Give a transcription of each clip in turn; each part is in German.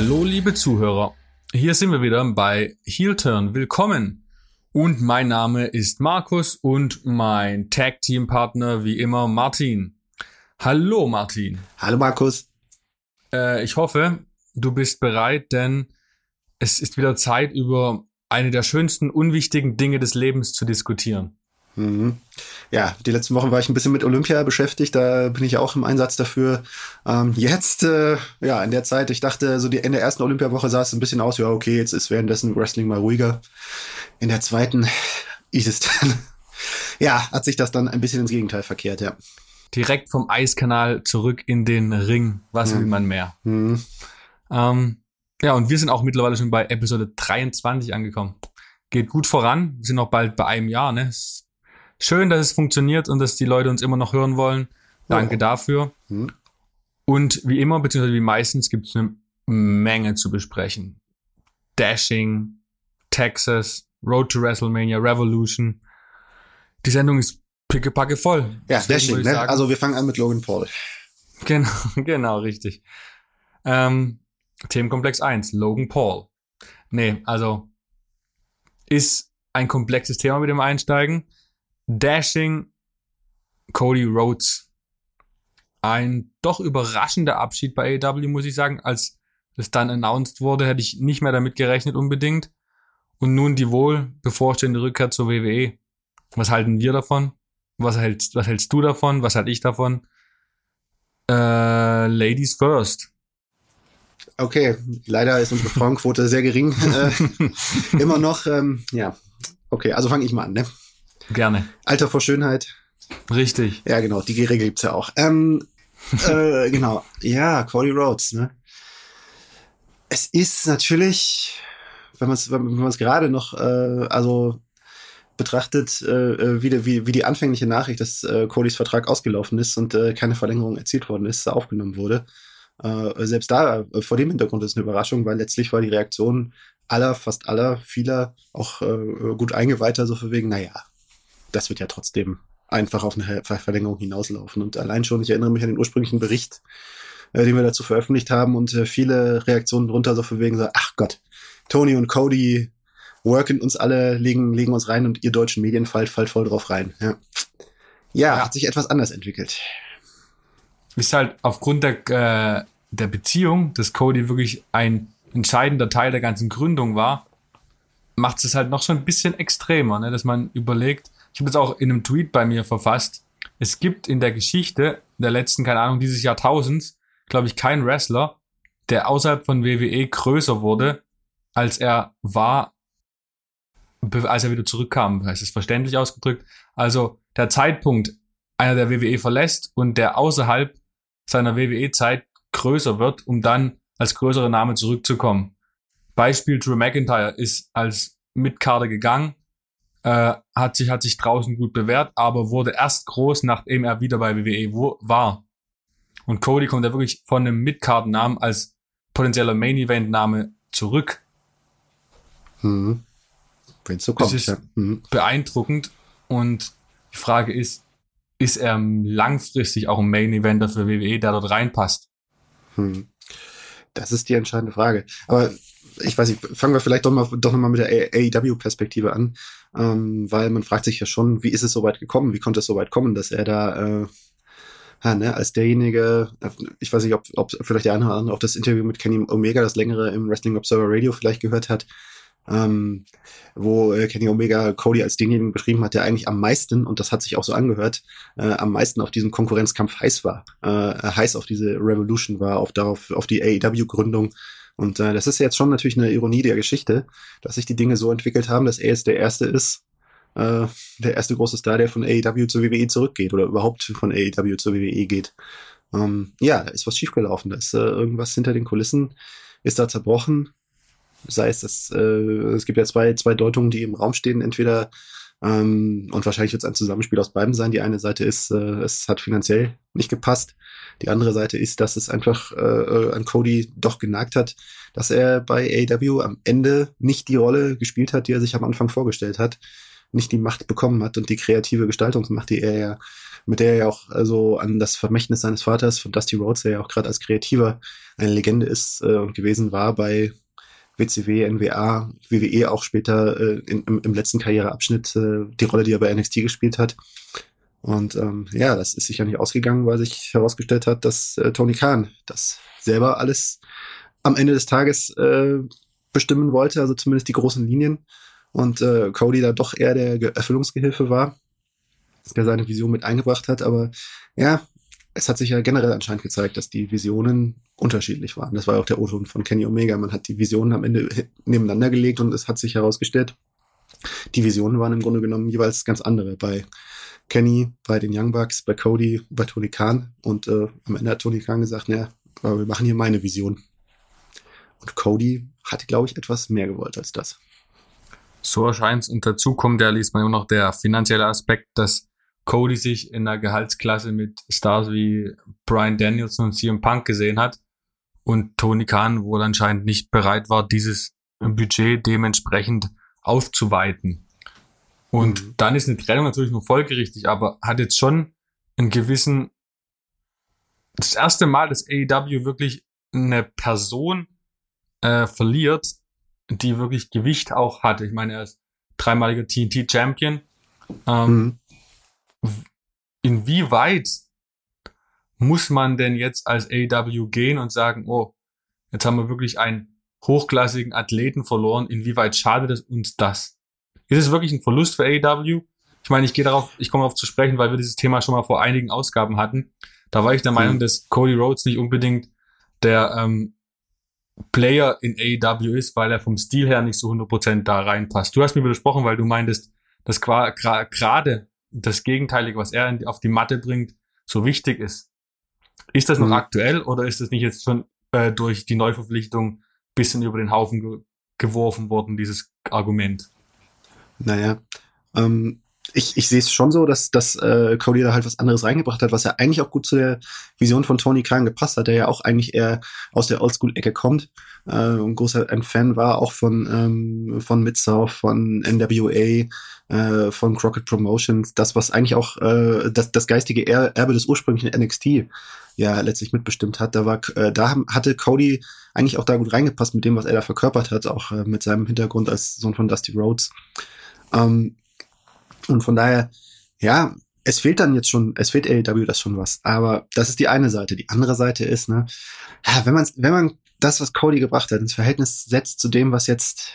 Hallo, liebe Zuhörer. Hier sind wir wieder bei Heel Turn. Willkommen. Und mein Name ist Markus und mein Tag Team Partner wie immer Martin. Hallo, Martin. Hallo, Markus. Äh, ich hoffe, du bist bereit, denn es ist wieder Zeit, über eine der schönsten, unwichtigen Dinge des Lebens zu diskutieren. Mhm. Ja, die letzten Wochen war ich ein bisschen mit Olympia beschäftigt, da bin ich auch im Einsatz dafür. Ähm, jetzt, äh, ja, in der Zeit, ich dachte, so die, in der ersten Olympiawoche sah es ein bisschen aus, ja, okay, jetzt ist währenddessen Wrestling mal ruhiger. In der zweiten ist es dann, ja, hat sich das dann ein bisschen ins Gegenteil verkehrt, ja. Direkt vom Eiskanal zurück in den Ring. Was ja. will man mehr? Mhm. Ähm, ja, und wir sind auch mittlerweile schon bei Episode 23 angekommen. Geht gut voran. Wir sind noch bald bei einem Jahr, ne? Schön, dass es funktioniert und dass die Leute uns immer noch hören wollen. Danke ja. dafür. Mhm. Und wie immer, beziehungsweise wie meistens, gibt es eine Menge zu besprechen. Dashing, Texas, Road to WrestleMania, Revolution. Die Sendung ist pickepacke voll. Ja, Dashing, ne? Also wir fangen an mit Logan Paul. Genau, genau, richtig. Ähm, Themenkomplex 1, Logan Paul. Nee, also ist ein komplexes Thema mit dem Einsteigen. Dashing Cody Rhodes. Ein doch überraschender Abschied bei AEW, muss ich sagen. Als es dann announced wurde, hätte ich nicht mehr damit gerechnet unbedingt. Und nun die wohl bevorstehende Rückkehr zur WWE. Was halten wir davon? Was hältst, was hältst du davon? Was halte ich davon? Äh, Ladies first. Okay, leider ist unsere Frauenquote sehr gering. Äh, immer noch, ähm, ja. Okay, also fange ich mal an, ne? Gerne. Alter vor Schönheit. Richtig. Ja, genau, die Regel gibt's ja auch. Ähm, äh, genau, ja, Cody Rhodes, ne? Es ist natürlich, wenn man es wenn man es gerade noch, äh, also betrachtet, äh, wie, die, wie, wie die anfängliche Nachricht, dass äh, Codys Vertrag ausgelaufen ist und äh, keine Verlängerung erzielt worden ist, aufgenommen wurde. Äh, selbst da, äh, vor dem Hintergrund ist eine Überraschung, weil letztlich war die Reaktion aller, fast aller, vieler, auch äh, gut eingeweihter, so für wegen, naja, das wird ja trotzdem einfach auf eine Verlängerung hinauslaufen. Und allein schon, ich erinnere mich an den ursprünglichen Bericht, äh, den wir dazu veröffentlicht haben und äh, viele Reaktionen drunter so für wegen so, ach Gott, Tony und Cody worken uns alle, legen, legen uns rein und ihr deutschen Medien fallt, fallt voll drauf rein. Ja. ja, ja. hat sich etwas anders entwickelt. Ist halt aufgrund der, äh, der Beziehung, dass Cody wirklich ein entscheidender Teil der ganzen Gründung war, macht es halt noch so ein bisschen extremer, ne? dass man überlegt, ich habe es auch in einem Tweet bei mir verfasst. Es gibt in der Geschichte der letzten, keine Ahnung, dieses Jahrtausends, glaube ich, keinen Wrestler, der außerhalb von WWE größer wurde, als er war, als er wieder zurückkam. Das ist verständlich ausgedrückt. Also der Zeitpunkt, einer der WWE verlässt und der außerhalb seiner WWE-Zeit größer wird, um dann als größerer Name zurückzukommen. Beispiel Drew McIntyre ist als Mitkader gegangen, äh, hat sich hat sich draußen gut bewährt, aber wurde erst groß, nachdem er wieder bei WWE wo, war. Und Cody kommt ja wirklich von einem Midcard-Namen als potenzieller Main-Event-Name zurück. Hm. Wenn so kommt. Das ist ja. hm. beeindruckend. Und die Frage ist, ist er langfristig auch ein Main-Eventer für WWE, der dort reinpasst? Hm. Das ist die entscheidende Frage. Aber ich weiß nicht, fangen wir vielleicht doch mal, doch noch mit der AEW-Perspektive an, ähm, weil man fragt sich ja schon, wie ist es so weit gekommen? Wie konnte es so weit kommen, dass er da äh, ja, ne, als derjenige, ich weiß nicht, ob, ob vielleicht der eine oder andere auch das Interview mit Kenny Omega, das längere im Wrestling Observer Radio vielleicht gehört hat, ähm, wo äh, Kenny Omega Cody als denjenigen beschrieben hat, der eigentlich am meisten, und das hat sich auch so angehört, äh, am meisten auf diesen Konkurrenzkampf heiß war, äh, heiß auf diese Revolution war, auf darauf, auf die AEW-Gründung und äh, das ist jetzt schon natürlich eine Ironie der Geschichte, dass sich die Dinge so entwickelt haben, dass er jetzt der Erste ist, äh, der erste große Star, der von AEW zur WWE zurückgeht oder überhaupt von AEW zur WWE geht. Ähm, ja, da ist was schiefgelaufen, da ist äh, irgendwas hinter den Kulissen, ist da zerbrochen. Sei es, dass, äh, es gibt ja zwei, zwei Deutungen, die im Raum stehen. Entweder ähm, und wahrscheinlich wird es ein Zusammenspiel aus beiden sein. Die eine Seite ist, äh, es hat finanziell nicht gepasst. Die andere Seite ist, dass es einfach äh, äh an Cody doch genagt hat, dass er bei AEW am Ende nicht die Rolle gespielt hat, die er sich am Anfang vorgestellt hat. nicht die Macht bekommen hat und die kreative Gestaltungsmacht, die er ja, mit der er ja auch also an das Vermächtnis seines Vaters von Dusty Rhodes, der ja auch gerade als Kreativer eine Legende ist äh, und gewesen war bei WCW, NWA, WWE auch später äh, in, im, im, letzten Karriereabschnitt äh, die Rolle, die er bei NXT gespielt hat. Und ähm, ja, das ist sicher nicht ausgegangen, weil sich herausgestellt hat, dass äh, Tony Khan das selber alles am Ende des Tages äh, bestimmen wollte, also zumindest die großen Linien. Und äh, Cody da doch eher der Erfüllungsgehilfe war, der seine Vision mit eingebracht hat. Aber ja, es hat sich ja generell anscheinend gezeigt, dass die Visionen unterschiedlich waren. Das war ja auch der O-Ton von Kenny Omega. Man hat die Visionen am Ende nebeneinander gelegt und es hat sich herausgestellt, die Visionen waren im Grunde genommen jeweils ganz andere. Bei Kenny, bei den Young Bucks, bei Cody, bei Tony Khan. Und äh, am Ende hat Tony Khan gesagt, naja, wir machen hier meine Vision. Und Cody hat, glaube ich, etwas mehr gewollt als das. So erscheint es. Und dazu kommt ja, liest man immer noch der finanzielle Aspekt, dass Cody sich in der Gehaltsklasse mit Stars wie Brian Danielson und CM Punk gesehen hat und Tony Khan wohl anscheinend nicht bereit war, dieses Budget dementsprechend aufzuweiten. Und mhm. dann ist eine Trennung natürlich nur folgerichtig, aber hat jetzt schon einen gewissen, das erste Mal, dass AEW wirklich eine Person äh, verliert, die wirklich Gewicht auch hatte. Ich meine, er ist dreimaliger TNT-Champion. Ähm, mhm. Inwieweit muss man denn jetzt als AEW gehen und sagen, oh, jetzt haben wir wirklich einen hochklassigen Athleten verloren. Inwieweit schadet es uns das? Ist es wirklich ein Verlust für AEW? Ich meine, ich gehe darauf, ich komme darauf zu sprechen, weil wir dieses Thema schon mal vor einigen Ausgaben hatten. Da war ich der Meinung, mhm. dass Cody Rhodes nicht unbedingt der ähm, Player in AEW ist, weil er vom Stil her nicht so 100% da reinpasst. Du hast mir widersprochen, weil du meintest, dass gerade das Gegenteilige, was er auf die Matte bringt, so wichtig ist. Ist das noch mhm. aktuell oder ist das nicht jetzt schon äh, durch die Neuverpflichtung bisschen über den Haufen ge geworfen worden, dieses Argument? Naja, ähm, ich, ich sehe es schon so, dass, dass äh, Cody da halt was anderes reingebracht hat, was ja eigentlich auch gut zu der Vision von Tony Khan gepasst hat, der ja auch eigentlich eher aus der Oldschool-Ecke kommt. Äh, ein großer ein Fan war auch von, ähm, von Mid-South, von NWA, äh, von Crockett Promotions, das, was eigentlich auch äh, das, das geistige Erbe des ursprünglichen NXT ja letztlich mitbestimmt hat. Da war, äh, da hatte Cody eigentlich auch da gut reingepasst mit dem, was er da verkörpert hat, auch äh, mit seinem Hintergrund als Sohn von Dusty Rhodes. Ähm, und von daher, ja, es fehlt dann jetzt schon, es fehlt AEW das schon was. Aber das ist die eine Seite. Die andere Seite ist, ne, wenn man, wenn man das, was Cody gebracht hat, ins Verhältnis setzt zu dem, was jetzt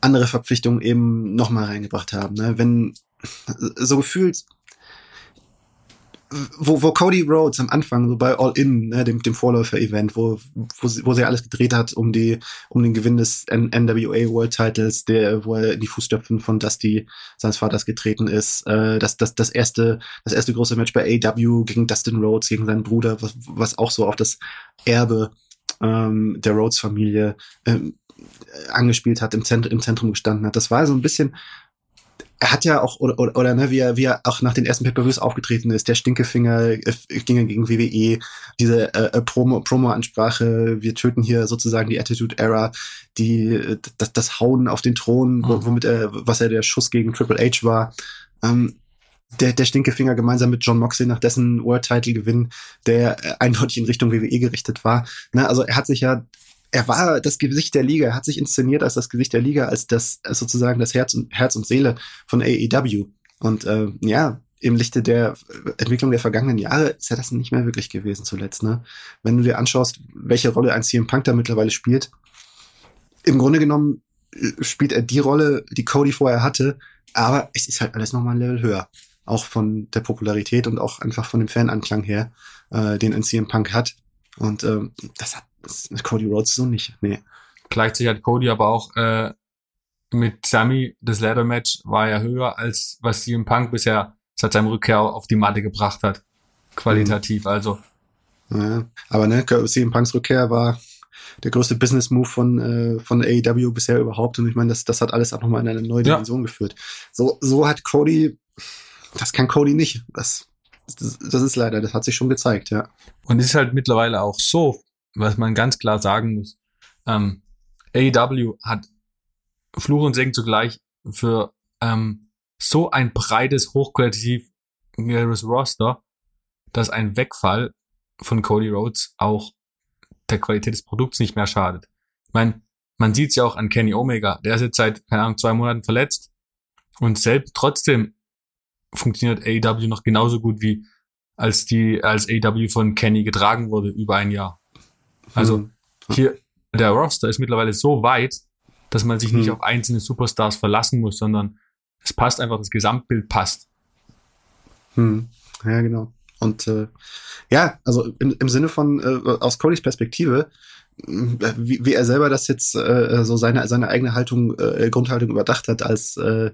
andere Verpflichtungen eben nochmal reingebracht haben, ne, wenn so gefühlt wo, wo Cody Rhodes am Anfang, so bei All In, ne, dem, dem Vorläufer-Event, wo, wo, sie, wo sie alles gedreht hat, um die, um den Gewinn des N NWA World Titles, der, wo er in die Fußstapfen von Dusty, seines Vaters, getreten ist, äh, das, das, das erste, das erste große Match bei AW gegen Dustin Rhodes, gegen seinen Bruder, was, was auch so auf das Erbe ähm, der Rhodes-Familie ähm, angespielt hat, im, Zent im Zentrum gestanden hat. Das war so ein bisschen er hat ja auch, oder, oder, oder ne, wie er, wie er auch nach den ersten Pay-Per-Views aufgetreten ist, der Stinkefinger äh, ging gegen WWE, diese äh, äh, Promo, Promo-Ansprache, wir töten hier sozusagen die Attitude Era, die, äh, das, das Hauen auf den Thron, mhm. womit er, was er der Schuss gegen Triple H war. Ähm, der, der Stinkefinger gemeinsam mit John Moxley nach dessen World-Title-Gewinn, der äh, eindeutig in Richtung WWE gerichtet war. Ne, also er hat sich ja er war das Gesicht der Liga, er hat sich inszeniert als das Gesicht der Liga, als das als sozusagen das Herz und Herz und Seele von AEW. Und äh, ja, im Lichte der Entwicklung der vergangenen Jahre ist ja das nicht mehr wirklich gewesen zuletzt. Ne? Wenn du dir anschaust, welche Rolle ein CM Punk da mittlerweile spielt, im Grunde genommen äh, spielt er die Rolle, die Cody vorher hatte, aber es ist halt alles nochmal ein Level höher. Auch von der Popularität und auch einfach von dem Fananklang her, äh, den ein CM Punk hat. Und äh, das hat das ist Cody Rhodes so nicht. Nee. Gleichzeitig hat Cody aber auch äh, mit Sammy das Ladder Match war ja höher als was CM Punk bisher seit seinem Rückkehr auf die Matte gebracht hat. Qualitativ, mhm. also. Ja, aber ne, CM Punks Rückkehr war der größte Business Move von äh, von AEW bisher überhaupt und ich meine, das das hat alles auch nochmal in eine neue Dimension ja. geführt. So so hat Cody das kann Cody nicht. Das, das das ist leider, das hat sich schon gezeigt, ja. Und es ist halt mittlerweile auch so, was man ganz klar sagen muss. Ähm, AEW hat Fluch und Segen zugleich für ähm, so ein breites, hochqualitativ Roster, dass ein Wegfall von Cody Rhodes auch der Qualität des Produkts nicht mehr schadet. Ich meine, man sieht es ja auch an Kenny Omega, der ist jetzt seit, keine Ahnung, zwei Monaten verletzt und selbst trotzdem funktioniert AEW noch genauso gut wie als die, als AEW von Kenny getragen wurde über ein Jahr. Also hm. hier, der Roster ist mittlerweile so weit, dass man sich hm. nicht auf einzelne Superstars verlassen muss, sondern es passt einfach, das Gesamtbild passt. Hm. Ja, genau. Und äh, ja, also im, im Sinne von äh, aus Codys Perspektive, wie, wie er selber das jetzt äh, so seine seine eigene Haltung äh, Grundhaltung überdacht hat als äh,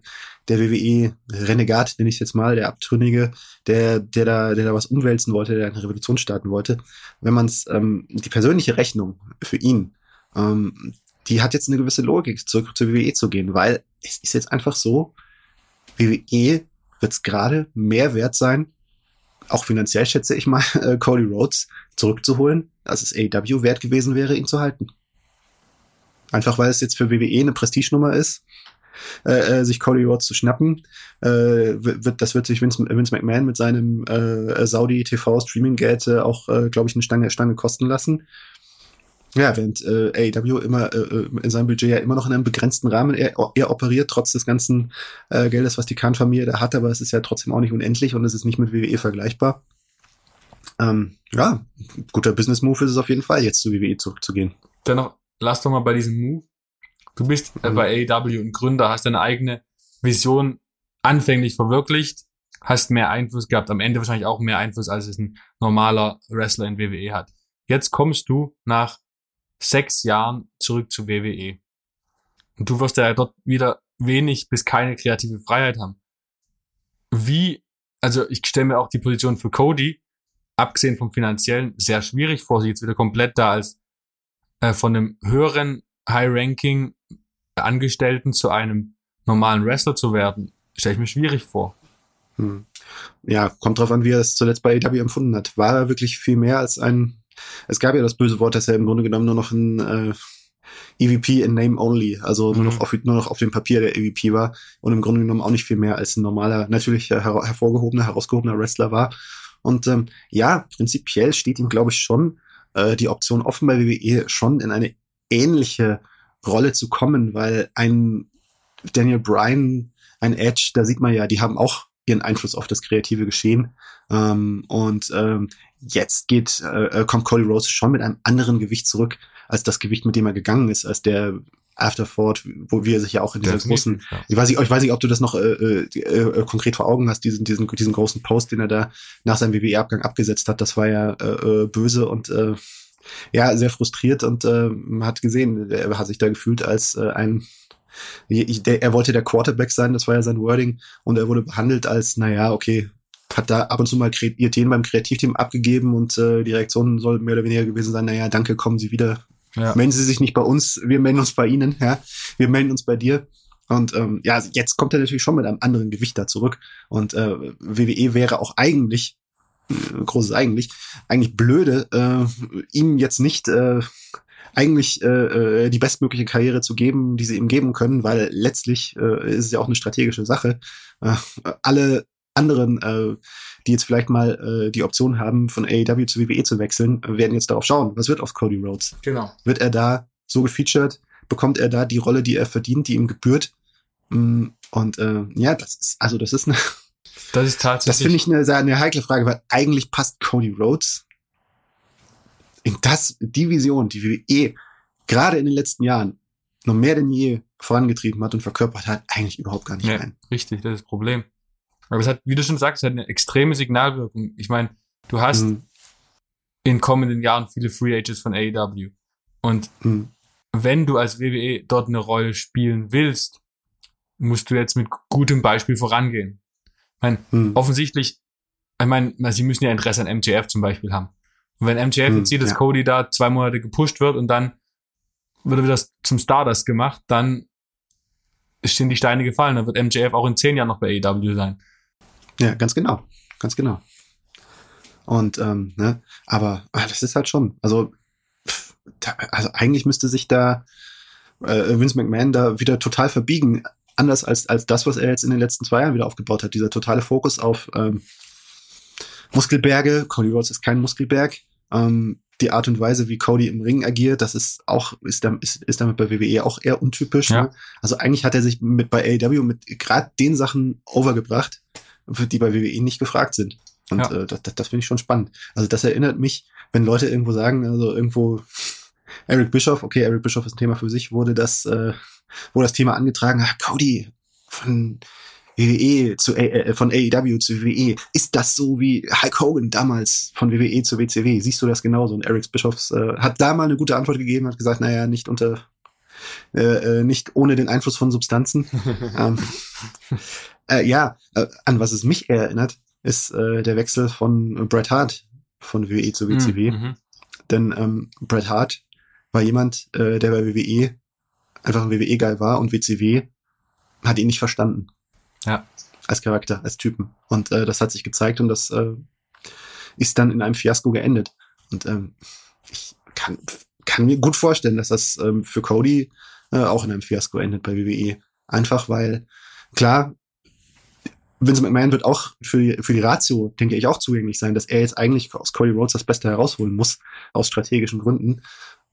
der WWE Renegat nenne ich jetzt mal der Abtrünnige der der da der da was umwälzen wollte der eine Revolution starten wollte. Wenn man es ähm, die persönliche Rechnung für ihn ähm, die hat jetzt eine gewisse Logik zurück zur WWE zu gehen weil es ist jetzt einfach so WWE wird es gerade mehr wert sein auch finanziell schätze ich mal, äh, Cody Rhodes zurückzuholen, als es AEW wert gewesen wäre, ihn zu halten. Einfach weil es jetzt für WWE eine Prestigenummer ist, äh, äh, sich Cody Rhodes zu schnappen. Äh, wird, das wird sich Vince, Vince McMahon mit seinem äh, Saudi TV Streaming Geld äh, auch, äh, glaube ich, eine Stange, Stange kosten lassen. Ja, während äh, AEW immer äh, äh, in seinem Budget ja immer noch in einem begrenzten Rahmen er, er operiert, trotz des ganzen äh, Geldes, was die Khan-Familie da hat, aber es ist ja trotzdem auch nicht unendlich und es ist nicht mit WWE vergleichbar. Ähm, ja, guter Business-Move ist es auf jeden Fall, jetzt zu WWE zurückzugehen. Dennoch, lass doch mal bei diesem Move. Du bist äh, mhm. bei AEW ein Gründer, hast deine eigene Vision anfänglich verwirklicht, hast mehr Einfluss gehabt, am Ende wahrscheinlich auch mehr Einfluss, als es ein normaler Wrestler in WWE hat. Jetzt kommst du nach sechs Jahren zurück zu WWE. Und du wirst ja dort wieder wenig bis keine kreative Freiheit haben. Wie, also ich stelle mir auch die Position für Cody, abgesehen vom finanziellen, sehr schwierig vor, sich jetzt wieder komplett da als äh, von einem höheren High-Ranking Angestellten zu einem normalen Wrestler zu werden, stelle ich mir schwierig vor. Hm. Ja, kommt drauf an, wie er es zuletzt bei AW empfunden hat. War er wirklich viel mehr als ein es gab ja das böse Wort, dass er im Grunde genommen nur noch ein äh, EVP in Name Only, also mhm. nur, noch auf, nur noch auf dem Papier der EVP war und im Grunde genommen auch nicht viel mehr als ein normaler, natürlich her hervorgehobener, herausgehobener Wrestler war. Und ähm, ja, prinzipiell steht ihm, glaube ich, schon äh, die Option offen bei WWE schon in eine ähnliche Rolle zu kommen, weil ein Daniel Bryan, ein Edge, da sieht man ja, die haben auch ihren Einfluss auf das kreative Geschehen. Ähm, und ähm, jetzt geht, äh, äh, kommt Cody Rose schon mit einem anderen Gewicht zurück, als das Gewicht, mit dem er gegangen ist, als der Afterford, wo wir sich ja auch in dieser großen, ja. ich weiß nicht, ich weiß nicht, ob du das noch äh, äh, äh, konkret vor Augen hast, diesen, diesen, diesen großen Post, den er da nach seinem WWE-Abgang abgesetzt hat, das war ja äh, äh, böse und äh, ja, sehr frustriert und äh, man hat gesehen, er hat sich da gefühlt als äh, ein er wollte der Quarterback sein, das war ja sein Wording, und er wurde behandelt als, naja, okay, hat da ab und zu mal Ideen beim Kreativteam abgegeben und äh, die Reaktion soll mehr oder weniger gewesen sein, naja, danke, kommen Sie wieder. Ja. Melden Sie sich nicht bei uns, wir melden uns bei Ihnen, ja. Wir melden uns bei dir. Und ähm, ja, jetzt kommt er natürlich schon mit einem anderen Gewicht da zurück. Und äh, WWE wäre auch eigentlich, äh, großes eigentlich, eigentlich blöde, äh, ihm jetzt nicht äh, eigentlich äh, äh, die bestmögliche Karriere zu geben, die sie ihm geben können, weil letztlich äh, ist es ja auch eine strategische Sache. Äh, alle anderen, äh, die jetzt vielleicht mal äh, die Option haben, von AEW zu WWE zu wechseln, werden jetzt darauf schauen, was wird aus Cody Rhodes? Genau. Wird er da so gefeatured? Bekommt er da die Rolle, die er verdient, die ihm gebührt? Mm, und äh, ja, das ist, also das ist eine. Das ist tatsächlich. Das finde ich eine, eine heikle Frage, weil eigentlich passt Cody Rhodes in das, die Vision, die WWE gerade in den letzten Jahren noch mehr denn je vorangetrieben hat und verkörpert hat, eigentlich überhaupt gar nicht ja, rein. Richtig, das ist das Problem. Aber es hat, wie du schon sagst, es hat eine extreme Signalwirkung. Ich meine, du hast mhm. in kommenden Jahren viele Free Agents von AEW. Und mhm. wenn du als WWE dort eine Rolle spielen willst, musst du jetzt mit gutem Beispiel vorangehen. Ich meine, mhm. offensichtlich, ich meine, sie müssen ja Interesse an MJF zum Beispiel haben. Und wenn MJF hm, jetzt sieht, dass ja. Cody da zwei Monate gepusht wird und dann wird er wieder zum Stardust gemacht, dann stehen die Steine gefallen. Dann wird MJF auch in zehn Jahren noch bei AEW sein. Ja, ganz genau. Ganz genau. Und, ähm, ne, aber ah, das ist halt schon, also, da, also eigentlich müsste sich da äh, Vince McMahon da wieder total verbiegen. anders als, als das, was er jetzt in den letzten zwei Jahren wieder aufgebaut hat. Dieser totale Fokus auf ähm, Muskelberge. Cody Rhodes ist kein Muskelberg. Ähm, die Art und Weise, wie Cody im Ring agiert, das ist auch, ist, ist, ist damit bei WWE auch eher untypisch. Ja. Ne? Also eigentlich hat er sich mit bei AEW mit gerade den Sachen overgebracht, die bei WWE nicht gefragt sind. Und ja. äh, das, das, das finde ich schon spannend. Also das erinnert mich, wenn Leute irgendwo sagen, also irgendwo Eric Bischoff, okay, Eric Bischoff ist ein Thema für sich, wurde das, äh, wurde das Thema angetragen, ach, Cody von WWE zu äh, von AEW zu WWE, ist das so wie Hulk Hogan damals von WWE zu WCW? Siehst du das genauso? Und Eric Bischoffs äh, hat da mal eine gute Antwort gegeben, hat gesagt, naja, nicht unter äh, äh, nicht ohne den Einfluss von Substanzen. ähm, äh, ja, äh, an was es mich erinnert, ist äh, der Wechsel von Bret Hart von WWE zu WCW. Mhm, mhm. Denn ähm, Bret Hart war jemand, äh, der bei WWE einfach ein WWE-Geil war und WCW hat ihn nicht verstanden. Ja. Als Charakter, als Typen. Und äh, das hat sich gezeigt und das äh, ist dann in einem Fiasko geendet. Und ähm, ich kann, kann mir gut vorstellen, dass das ähm, für Cody äh, auch in einem Fiasko endet bei WWE. Einfach weil, klar, Vince McMahon wird auch für die, für die Ratio, denke ich, auch zugänglich sein, dass er jetzt eigentlich aus Cody Rhodes das Beste herausholen muss, aus strategischen Gründen.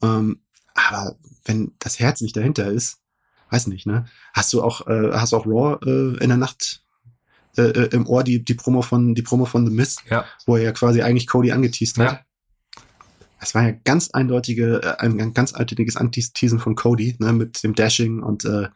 Ähm, aber wenn das Herz nicht dahinter ist, weiß nicht, ne? Hast du auch, äh, hast du auch Raw äh, in der Nacht äh, äh, im Ohr die, die Promo von, die Promo von The Mist, ja. wo er ja quasi eigentlich Cody angeteased hat. Ja. Es war ja ganz eindeutige, äh, ein ganz eindeutiges Anteasen von Cody, ne, mit dem Dashing und äh,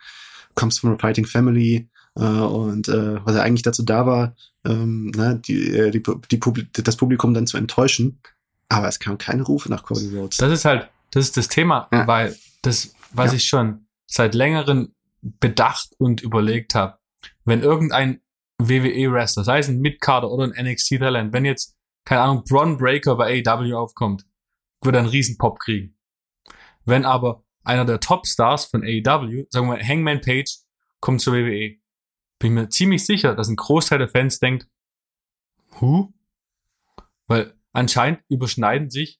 comes from a fighting family, und äh, was er eigentlich dazu da war, ähm, ne, die, äh, die, die Publi das Publikum dann zu enttäuschen. Aber es kamen keine Rufe nach Cody Rhodes. Das ist halt, das ist das Thema, ja. weil das, was ja. ich schon seit längerem bedacht und überlegt habe, wenn irgendein WWE-Wrestler, sei es ein Midcarder oder ein NXT-Talent, wenn jetzt, keine Ahnung, Bron Breaker bei AEW aufkommt, wird er einen riesen Pop kriegen. Wenn aber einer der Top-Stars von AEW, sagen wir Hangman Page, kommt zur WWE, bin mir ziemlich sicher, dass ein Großteil der Fans denkt, Hu? Weil anscheinend überschneiden sich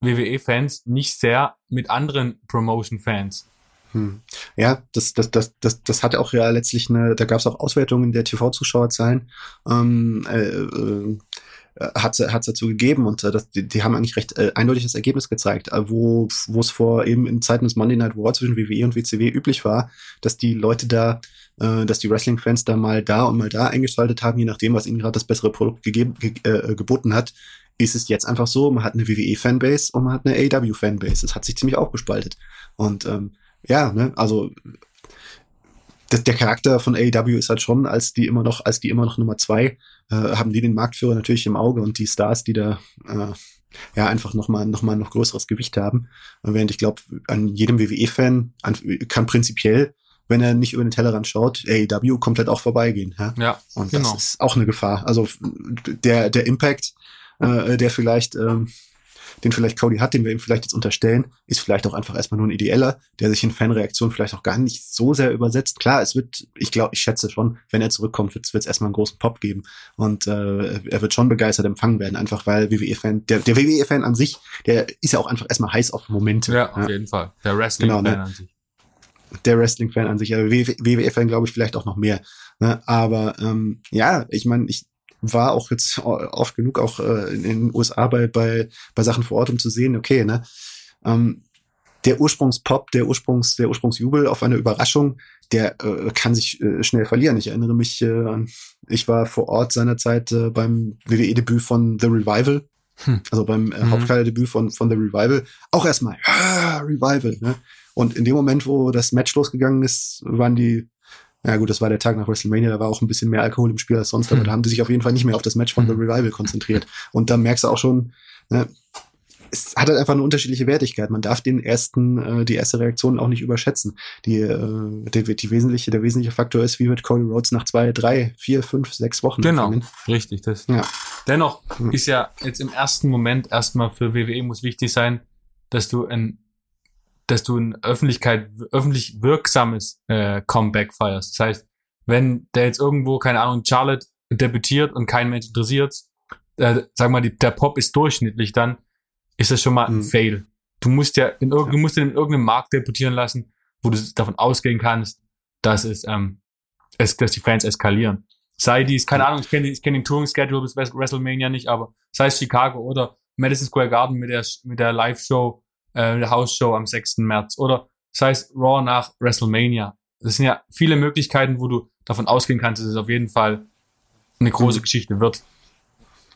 WWE-Fans nicht sehr mit anderen Promotion-Fans. Hm. Ja, das, das, das, das, das hat auch ja letztlich eine, da gab es auch Auswertungen der TV-Zuschauerzahlen. Ähm, äh, äh, hat es dazu gegeben und äh, das, die, die haben eigentlich recht äh, eindeutig das Ergebnis gezeigt, äh, wo wo es vor eben in Zeiten des Monday Night War zwischen WWE und WCW üblich war, dass die Leute da, äh, dass die Wrestling-Fans da mal da und mal da eingeschaltet haben, je nachdem, was ihnen gerade das bessere Produkt gegeben, ge äh, geboten hat, ist es jetzt einfach so, man hat eine WWE-Fanbase und man hat eine AW-Fanbase. Es hat sich ziemlich aufgespaltet. Und ähm, ja, ne, also der, der Charakter von AEW ist halt schon, als die immer noch, als die immer noch Nummer zwei, äh, haben die den Marktführer natürlich im Auge und die Stars, die da äh, ja einfach nochmal noch mal noch größeres Gewicht haben. Während ich glaube, an jedem WWE-Fan kann prinzipiell, wenn er nicht über den Tellerrand schaut, AEW komplett auch vorbeigehen. Ja, ja und genau. das ist auch eine Gefahr. Also der der Impact, äh, der vielleicht ähm, den vielleicht Cody hat, den wir ihm vielleicht jetzt unterstellen, ist vielleicht auch einfach erstmal nur ein ideeller, der sich in Fanreaktionen vielleicht auch gar nicht so sehr übersetzt. Klar, es wird, ich glaube, ich schätze schon, wenn er zurückkommt, wird es erstmal einen großen Pop geben und äh, er wird schon begeistert empfangen werden, einfach weil WWE-Fan, der, der WWE-Fan an sich, der ist ja auch einfach erstmal heiß auf Momente. Ja, auf ja. jeden Fall. Der Wrestling-Fan genau, ne? an sich der Wrestling-Fan an sich, aber WWE-Fan glaube ich vielleicht auch noch mehr. Ne? Aber ähm, ja, ich meine, ich war auch jetzt oft genug auch äh, in den USA bei, bei, bei Sachen vor Ort, um zu sehen, okay, ne, ähm, der Ursprungspop, der Ursprungs, der Ursprungsjubel auf eine Überraschung, der äh, kann sich äh, schnell verlieren. Ich erinnere mich äh, ich war vor Ort seinerzeit äh, beim WWE-Debüt von The Revival, hm. also beim äh, mhm. Hauptkader-Debüt von, von The Revival. Auch erstmal, ah, Revival, ne? Und in dem Moment, wo das Match losgegangen ist, waren die ja gut, das war der Tag nach WrestleMania, da war auch ein bisschen mehr Alkohol im Spiel als sonst, aber hm. da haben die sich auf jeden Fall nicht mehr auf das Match von The hm. Revival konzentriert. Und da merkst du auch schon, ne, es hat halt einfach eine unterschiedliche Wertigkeit. Man darf den ersten, äh, die erste Reaktion auch nicht überschätzen. Die, äh, die, die wesentliche, der wesentliche Faktor ist, wie wird Cody Rhodes nach zwei, drei, vier, fünf, sechs Wochen Genau, empfangen. richtig. Das. Ja. Dennoch hm. ist ja jetzt im ersten Moment erstmal für WWE muss wichtig sein, dass du ein dass du ein Öffentlichkeit, öffentlich wirksames äh, Comeback feierst. Das heißt, wenn der jetzt irgendwo, keine Ahnung, Charlotte debütiert und kein Mensch interessiert, äh, sag mal, die, der Pop ist durchschnittlich, dann ist das schon mal ein mhm. Fail. Du musst ja in, ja. du musst in irgendeinem Markt debütieren lassen, wo du davon ausgehen kannst, dass es, ähm, es dass die Fans eskalieren. Sei dies, keine Ahnung, ich kenne ich kenn den Touring-Schedule bis WrestleMania nicht, aber sei es Chicago oder Madison Square Garden mit der, mit der Live-Show, äh, der House-Show am 6. März oder sei es Raw nach WrestleMania. Das sind ja viele Möglichkeiten, wo du davon ausgehen kannst, dass es auf jeden Fall eine große mhm. Geschichte wird.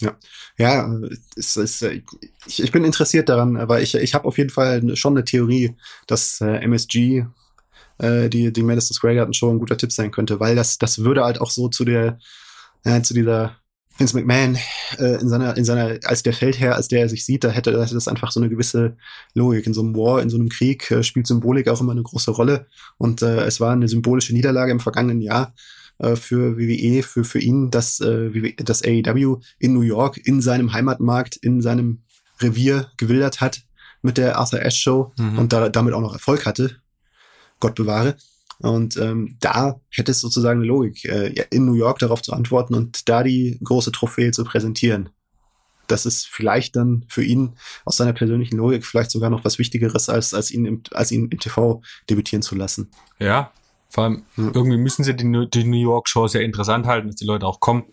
Ja, ja, es ist, äh, ich, ich bin interessiert daran, aber ich, ich habe auf jeden Fall schon eine Theorie, dass äh, MSG äh, die, die Madison Square Garden Show ein guter Tipp sein könnte, weil das, das würde halt auch so zu der, äh, zu dieser Vince McMahon äh, in seiner, in seiner, als der Feldherr, als der er sich sieht, da hätte das einfach so eine gewisse Logik. In so einem War, in so einem Krieg äh, spielt Symbolik auch immer eine große Rolle. Und äh, es war eine symbolische Niederlage im vergangenen Jahr äh, für WWE, für, für ihn, dass äh, das AEW in New York, in seinem Heimatmarkt, in seinem Revier gewildert hat mit der Arthur Ashe Show mhm. und da, damit auch noch Erfolg hatte. Gott bewahre. Und ähm, da hätte es sozusagen eine Logik, äh, in New York darauf zu antworten und da die große Trophäe zu präsentieren. Das ist vielleicht dann für ihn aus seiner persönlichen Logik vielleicht sogar noch was Wichtigeres, als, als, ihn, im, als ihn im TV debütieren zu lassen. Ja, vor allem hm. irgendwie müssen sie die, die New York-Show sehr interessant halten, dass die Leute auch kommen.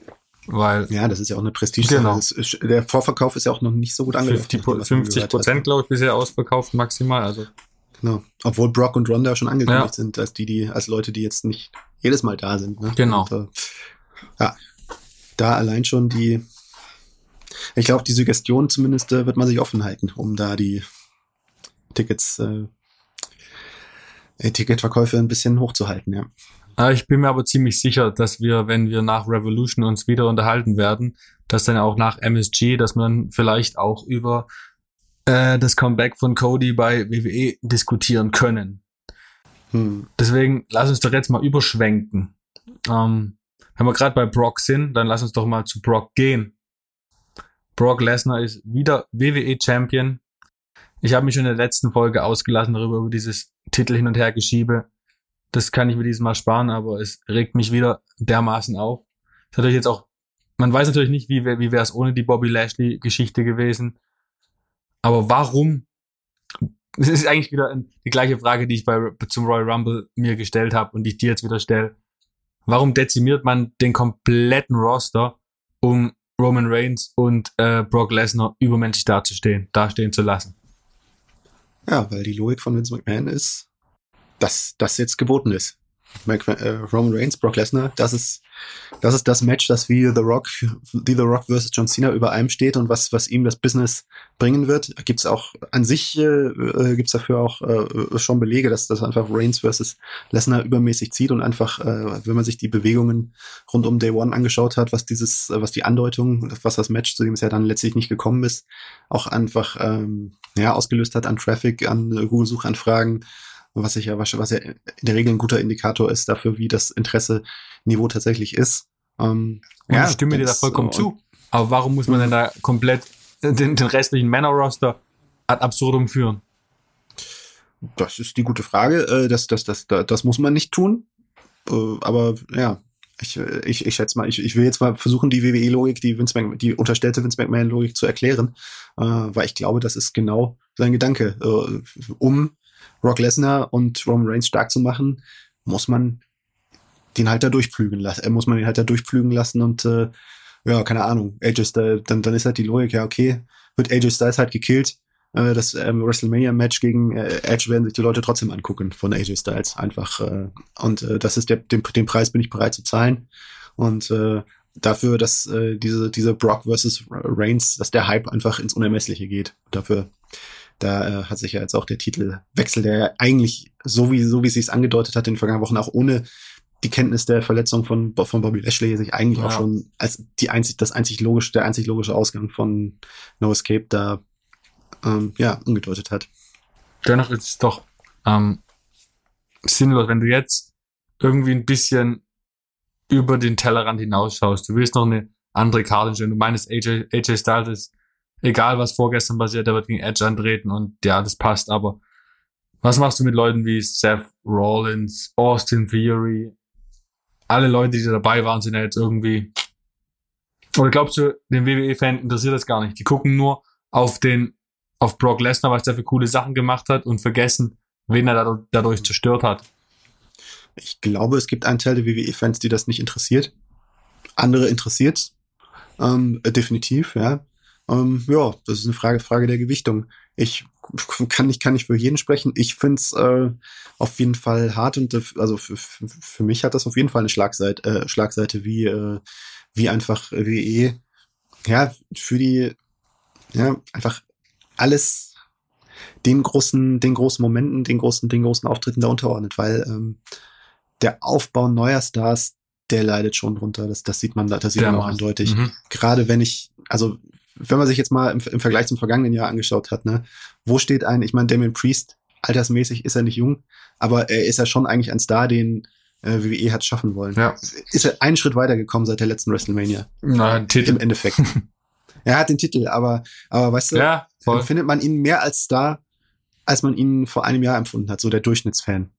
Weil ja, das ist ja auch eine Prestige. Genau. Ist, der Vorverkauf ist ja auch noch nicht so gut angelaufen. 50, 50 Prozent, glaube ich, bisher ausverkauft maximal. Also Genau. Obwohl Brock und Ronda schon angekündigt ja. sind, als die, die, als Leute, die jetzt nicht jedes Mal da sind. Ne? Genau. Und, äh, ja, da allein schon die, ich glaube, die Suggestion zumindest äh, wird man sich offen halten, um da die Tickets, äh, Ticketverkäufe ein bisschen hochzuhalten, ja. Ah, ich bin mir aber ziemlich sicher, dass wir, wenn wir nach Revolution uns wieder unterhalten werden, dass dann auch nach MSG, dass man vielleicht auch über äh, das Comeback von Cody bei WWE diskutieren können. Hm. Deswegen lass uns doch jetzt mal überschwenken. Ähm, wenn wir gerade bei Brock sind, dann lass uns doch mal zu Brock gehen. Brock Lesnar ist wieder WWE Champion. Ich habe mich schon in der letzten Folge ausgelassen darüber, über dieses Titel hin und her geschiebe. Das kann ich mir dieses Mal sparen, aber es regt mich wieder dermaßen auf. Das ist natürlich jetzt auch, man weiß natürlich nicht, wie, wie wäre es ohne die Bobby Lashley Geschichte gewesen. Aber warum? Das ist eigentlich wieder die gleiche Frage, die ich bei, zum Royal Rumble mir gestellt habe und die ich dir jetzt wieder stelle. Warum dezimiert man den kompletten Roster, um Roman Reigns und äh, Brock Lesnar übermenschlich dazustehen, dastehen zu lassen? Ja, weil die Logik von Vince McMahon ist, dass das jetzt geboten ist. Mac, äh, Roman Reigns, Brock Lesnar, das ist, das ist das Match, das wie The Rock, wie The Rock versus John Cena über einem steht und was, was ihm das Business bringen wird. Gibt's auch an sich, äh, äh, gibt's dafür auch äh, schon Belege, dass das einfach Reigns versus Lesnar übermäßig zieht und einfach, äh, wenn man sich die Bewegungen rund um Day One angeschaut hat, was dieses, was die Andeutung, was das Match, zu dem es ja dann letztlich nicht gekommen ist, auch einfach, ähm, ja, ausgelöst hat an Traffic, an Google-Suchanfragen, was ich ja was ja in der Regel ein guter Indikator ist dafür, wie das Interesse-Niveau tatsächlich ist. Ähm, ja, ich stimme dir da vollkommen zu. Aber warum muss man denn da komplett den, den restlichen Männer-Roster ad absurdum führen? Das ist die gute Frage. Äh, das, das, das, das, das muss man nicht tun. Äh, aber ja, ich, ich, ich schätze mal, ich, ich will jetzt mal versuchen, die WWE-Logik, die Vince McMahon, die unterstellte Vince McMahon-Logik zu erklären, äh, weil ich glaube, das ist genau sein Gedanke. Äh, um Rock Lesnar und Roman Reigns stark zu machen, muss man den halt da durchpflügen lassen, äh, muss man den halt da durchpflügen lassen und äh, ja, keine Ahnung, AJ Styles, dann, dann ist halt die Logik, ja, okay, wird AJ Styles halt gekillt, äh, das ähm, WrestleMania-Match gegen äh, Edge werden sich die Leute trotzdem angucken von AJ Styles, einfach äh, und äh, das ist der, den, den Preis bin ich bereit zu zahlen und äh, dafür, dass äh, diese, diese Brock versus Reigns, dass der Hype einfach ins Unermessliche geht. Dafür da äh, hat sich ja jetzt auch der Titelwechsel, der ja eigentlich so wie so wie es sich angedeutet hat in den vergangenen Wochen auch ohne die Kenntnis der Verletzung von von Bobby Lashley sich eigentlich ja. auch schon als die einzig das einzig logische der einzig logische Ausgang von No Escape da ähm, ja angedeutet hat. Dennoch ist es doch ähm, sinnlos, wenn du jetzt irgendwie ein bisschen über den Tellerrand hinausschaust. Du willst noch eine andere Karte stellen. Du meinst AJ, AJ Styles ist egal was vorgestern passiert, der wird gegen Edge antreten und ja, das passt, aber was machst du mit Leuten wie Seth Rollins, Austin Theory? Alle Leute, die dabei waren, sind ja jetzt irgendwie. Oder glaubst du, den WWE-Fan interessiert das gar nicht? Die gucken nur auf den, auf Brock Lesnar, was der für coole Sachen gemacht hat und vergessen, wen er dadurch zerstört hat. Ich glaube, es gibt einen Teil der WWE-Fans, die das nicht interessiert. Andere interessiert ähm, definitiv, ja. Ähm, ja, das ist eine Frage, Frage der Gewichtung. Ich kann nicht, kann nicht für jeden sprechen. Ich finde es äh, auf jeden Fall hart und also für, für mich hat das auf jeden Fall eine Schlagseite, äh, Schlagseite wie, äh, wie einfach WE, ja, für die, ja, einfach alles den großen, den großen Momenten, den großen, den großen Auftritten da unterordnet, weil ähm, der Aufbau neuer Stars, der leidet schon drunter. Das, das sieht man da, das sieht man auch eindeutig. Mhm. Gerade wenn ich, also wenn man sich jetzt mal im, im, Vergleich zum vergangenen Jahr angeschaut hat, ne, wo steht ein, ich meine, Damien Priest, altersmäßig ist er nicht jung, aber er ist ja schon eigentlich ein Star, den äh, WWE hat schaffen wollen. Ja. Ist er einen Schritt weitergekommen seit der letzten WrestleMania. Na, Titel. Im Endeffekt. er hat den Titel, aber, aber weißt du, ja, findet man ihn mehr als Star, als man ihn vor einem Jahr empfunden hat, so der Durchschnittsfan.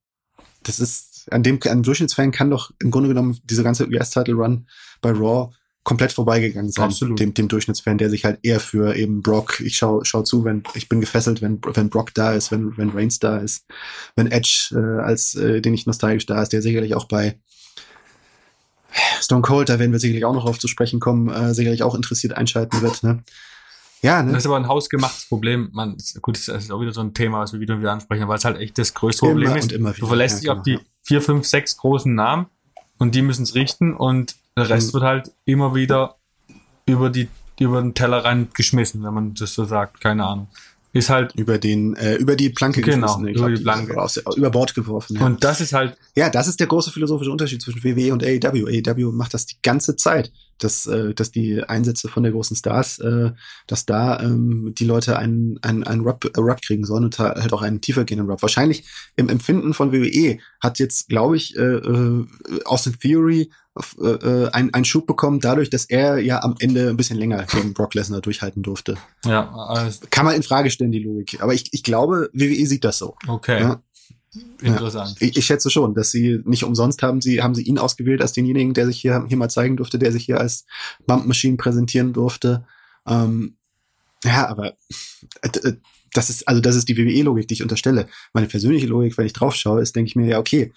Das ist, an dem, an dem Durchschnittsfan kann doch im Grunde genommen dieser ganze US-Title-Run bei Raw komplett vorbeigegangen sein. Absolut. Dem, dem Durchschnittsfan, der sich halt eher für eben Brock, ich schau, schau zu, wenn, ich bin gefesselt, wenn, wenn Brock da ist, wenn, wenn Reigns da ist, wenn Edge, äh, als, äh, den ich nostalgisch da ist, der sicherlich auch bei Stone Cold, da werden wir sicherlich auch noch auf zu sprechen kommen, äh, sicherlich auch interessiert einschalten wird, ne? Ja, ne? Das ist aber ein hausgemachtes Problem. Man, gut, das ist auch wieder so ein Thema, was wir wieder wieder ansprechen, weil es halt echt das größte immer Problem ist. du verlässt ja, dich genau, auf die ja. vier, fünf, sechs großen Namen und die müssen es richten und der Rest mhm. wird halt immer wieder über die über den Tellerrand geschmissen, wenn man das so sagt. Keine Ahnung. Ist halt über den äh, über die Planke genau, geschmissen. Über glaub, die Planke. Aus, über Bord geworfen. Ja. Und das ist halt ja, das ist der große philosophische Unterschied zwischen WWE und AEW. AEW macht das die ganze Zeit dass, äh, dass die Einsätze von der großen Stars, äh, dass da ähm, die Leute einen, einen, einen Rub, äh, Rub kriegen sollen und halt auch einen tiefer gehenden Rub. Wahrscheinlich im Empfinden von WWE hat jetzt, glaube ich, äh, äh, Austin Theory äh, äh ein, einen Schub bekommen, dadurch, dass er ja am Ende ein bisschen länger gegen Brock Lesnar durchhalten durfte. Ja, also kann man in Frage stellen, die Logik. Aber ich, ich glaube, WWE sieht das so. Okay. Ja? Interessant. Ja, ich, ich, schätze schon, dass sie nicht umsonst haben sie, haben sie ihn ausgewählt als denjenigen, der sich hier, hier mal zeigen durfte, der sich hier als Bump Machine präsentieren durfte. Ähm, ja, aber äh, äh das ist, also das ist die WWE-Logik, die ich unterstelle. Meine persönliche Logik, wenn ich drauf schaue, ist, denke ich mir, ja, okay,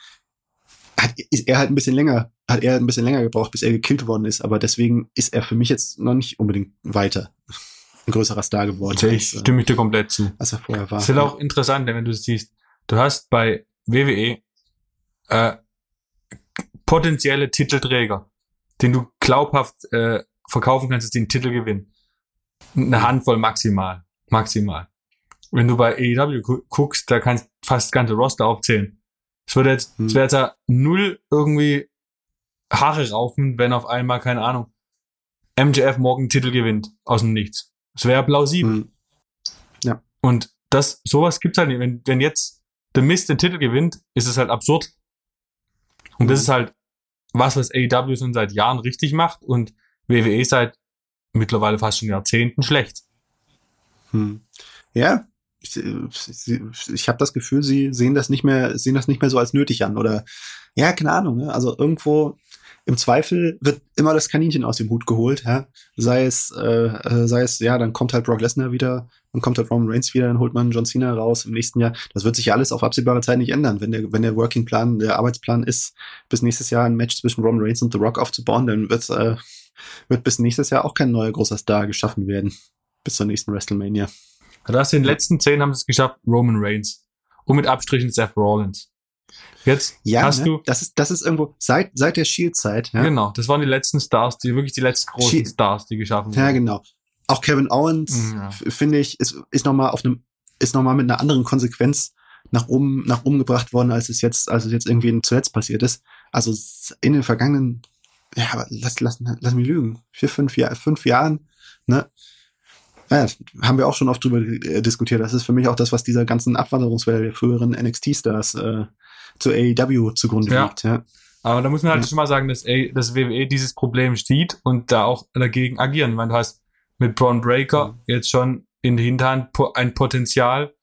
hat, ist er halt ein bisschen länger, hat er ein bisschen länger gebraucht, bis er gekillt worden ist, aber deswegen ist er für mich jetzt noch nicht unbedingt weiter ein größerer Star geworden. Okay, ich stimme ich dir komplett zu. Als er vorher war. Das ist halt auch interessant, wenn du siehst, Du hast bei WWE äh, potenzielle Titelträger, den du glaubhaft äh, verkaufen kannst, dass die einen Titel gewinnen. Eine Handvoll maximal. Maximal. Wenn du bei AEW guckst, da kannst du fast das ganze Roster aufzählen. Es wird jetzt, hm. es wäre jetzt da null irgendwie Haare raufen, wenn auf einmal, keine Ahnung, MJF morgen Titel gewinnt aus dem Nichts. Es wäre plausibel. Hm. Ja. Und das, sowas gibt's halt nicht. Wenn, wenn jetzt The Mist den Titel gewinnt, ist es halt absurd. Und das mhm. ist halt was, was AEW schon seit Jahren richtig macht und WWE seit mittlerweile fast schon Jahrzehnten schlecht. Hm. Ja, ich, ich, ich habe das Gefühl, sie sehen das nicht mehr, sehen das nicht mehr so als nötig an oder ja, keine Ahnung. Ne? Also irgendwo im Zweifel wird immer das Kaninchen aus dem Hut geholt, ja. Sei es, äh, äh, sei es, ja, dann kommt halt Brock Lesnar wieder, dann kommt halt Roman Reigns wieder, dann holt man John Cena raus im nächsten Jahr. Das wird sich alles auf absehbare Zeit nicht ändern. Wenn der, wenn der Working Plan, der Arbeitsplan ist, bis nächstes Jahr ein Match zwischen Roman Reigns und The Rock aufzubauen, dann wird, äh, wird bis nächstes Jahr auch kein neuer großer Star geschaffen werden. Bis zur nächsten WrestleMania. Du hast in den letzten zehn haben es geschafft, Roman Reigns. Und mit Abstrichen Seth Rollins. Jetzt ja, hast ne? du. Das ist, das ist irgendwo seit, seit der Shield-Zeit. Ja? Genau, das waren die letzten Stars, die wirklich die letzten großen Shield. Stars, die geschaffen wurden. Ja, genau. Auch Kevin Owens, mhm, ja. finde ich, ist, ist nochmal auf einem, ist nochmal mit einer anderen Konsequenz nach oben, nach oben gebracht worden, als es jetzt, als es jetzt irgendwie zuletzt passiert ist. Also in den vergangenen, ja, lass, lass, lass mich lügen, vier, fünf, Jahr, fünf Jahren, ne? Ja, haben wir auch schon oft drüber äh, diskutiert. Das ist für mich auch das, was dieser ganzen Abwanderungswelle der früheren NXT-Stars äh, zu AEW zugrunde ja. liegt. Ja. Aber da muss man halt ja. schon mal sagen, dass, A dass WWE dieses Problem sieht und da auch dagegen agieren. Du hast mit Braun Breaker mhm. jetzt schon in der Hinterhand ein Potenzial.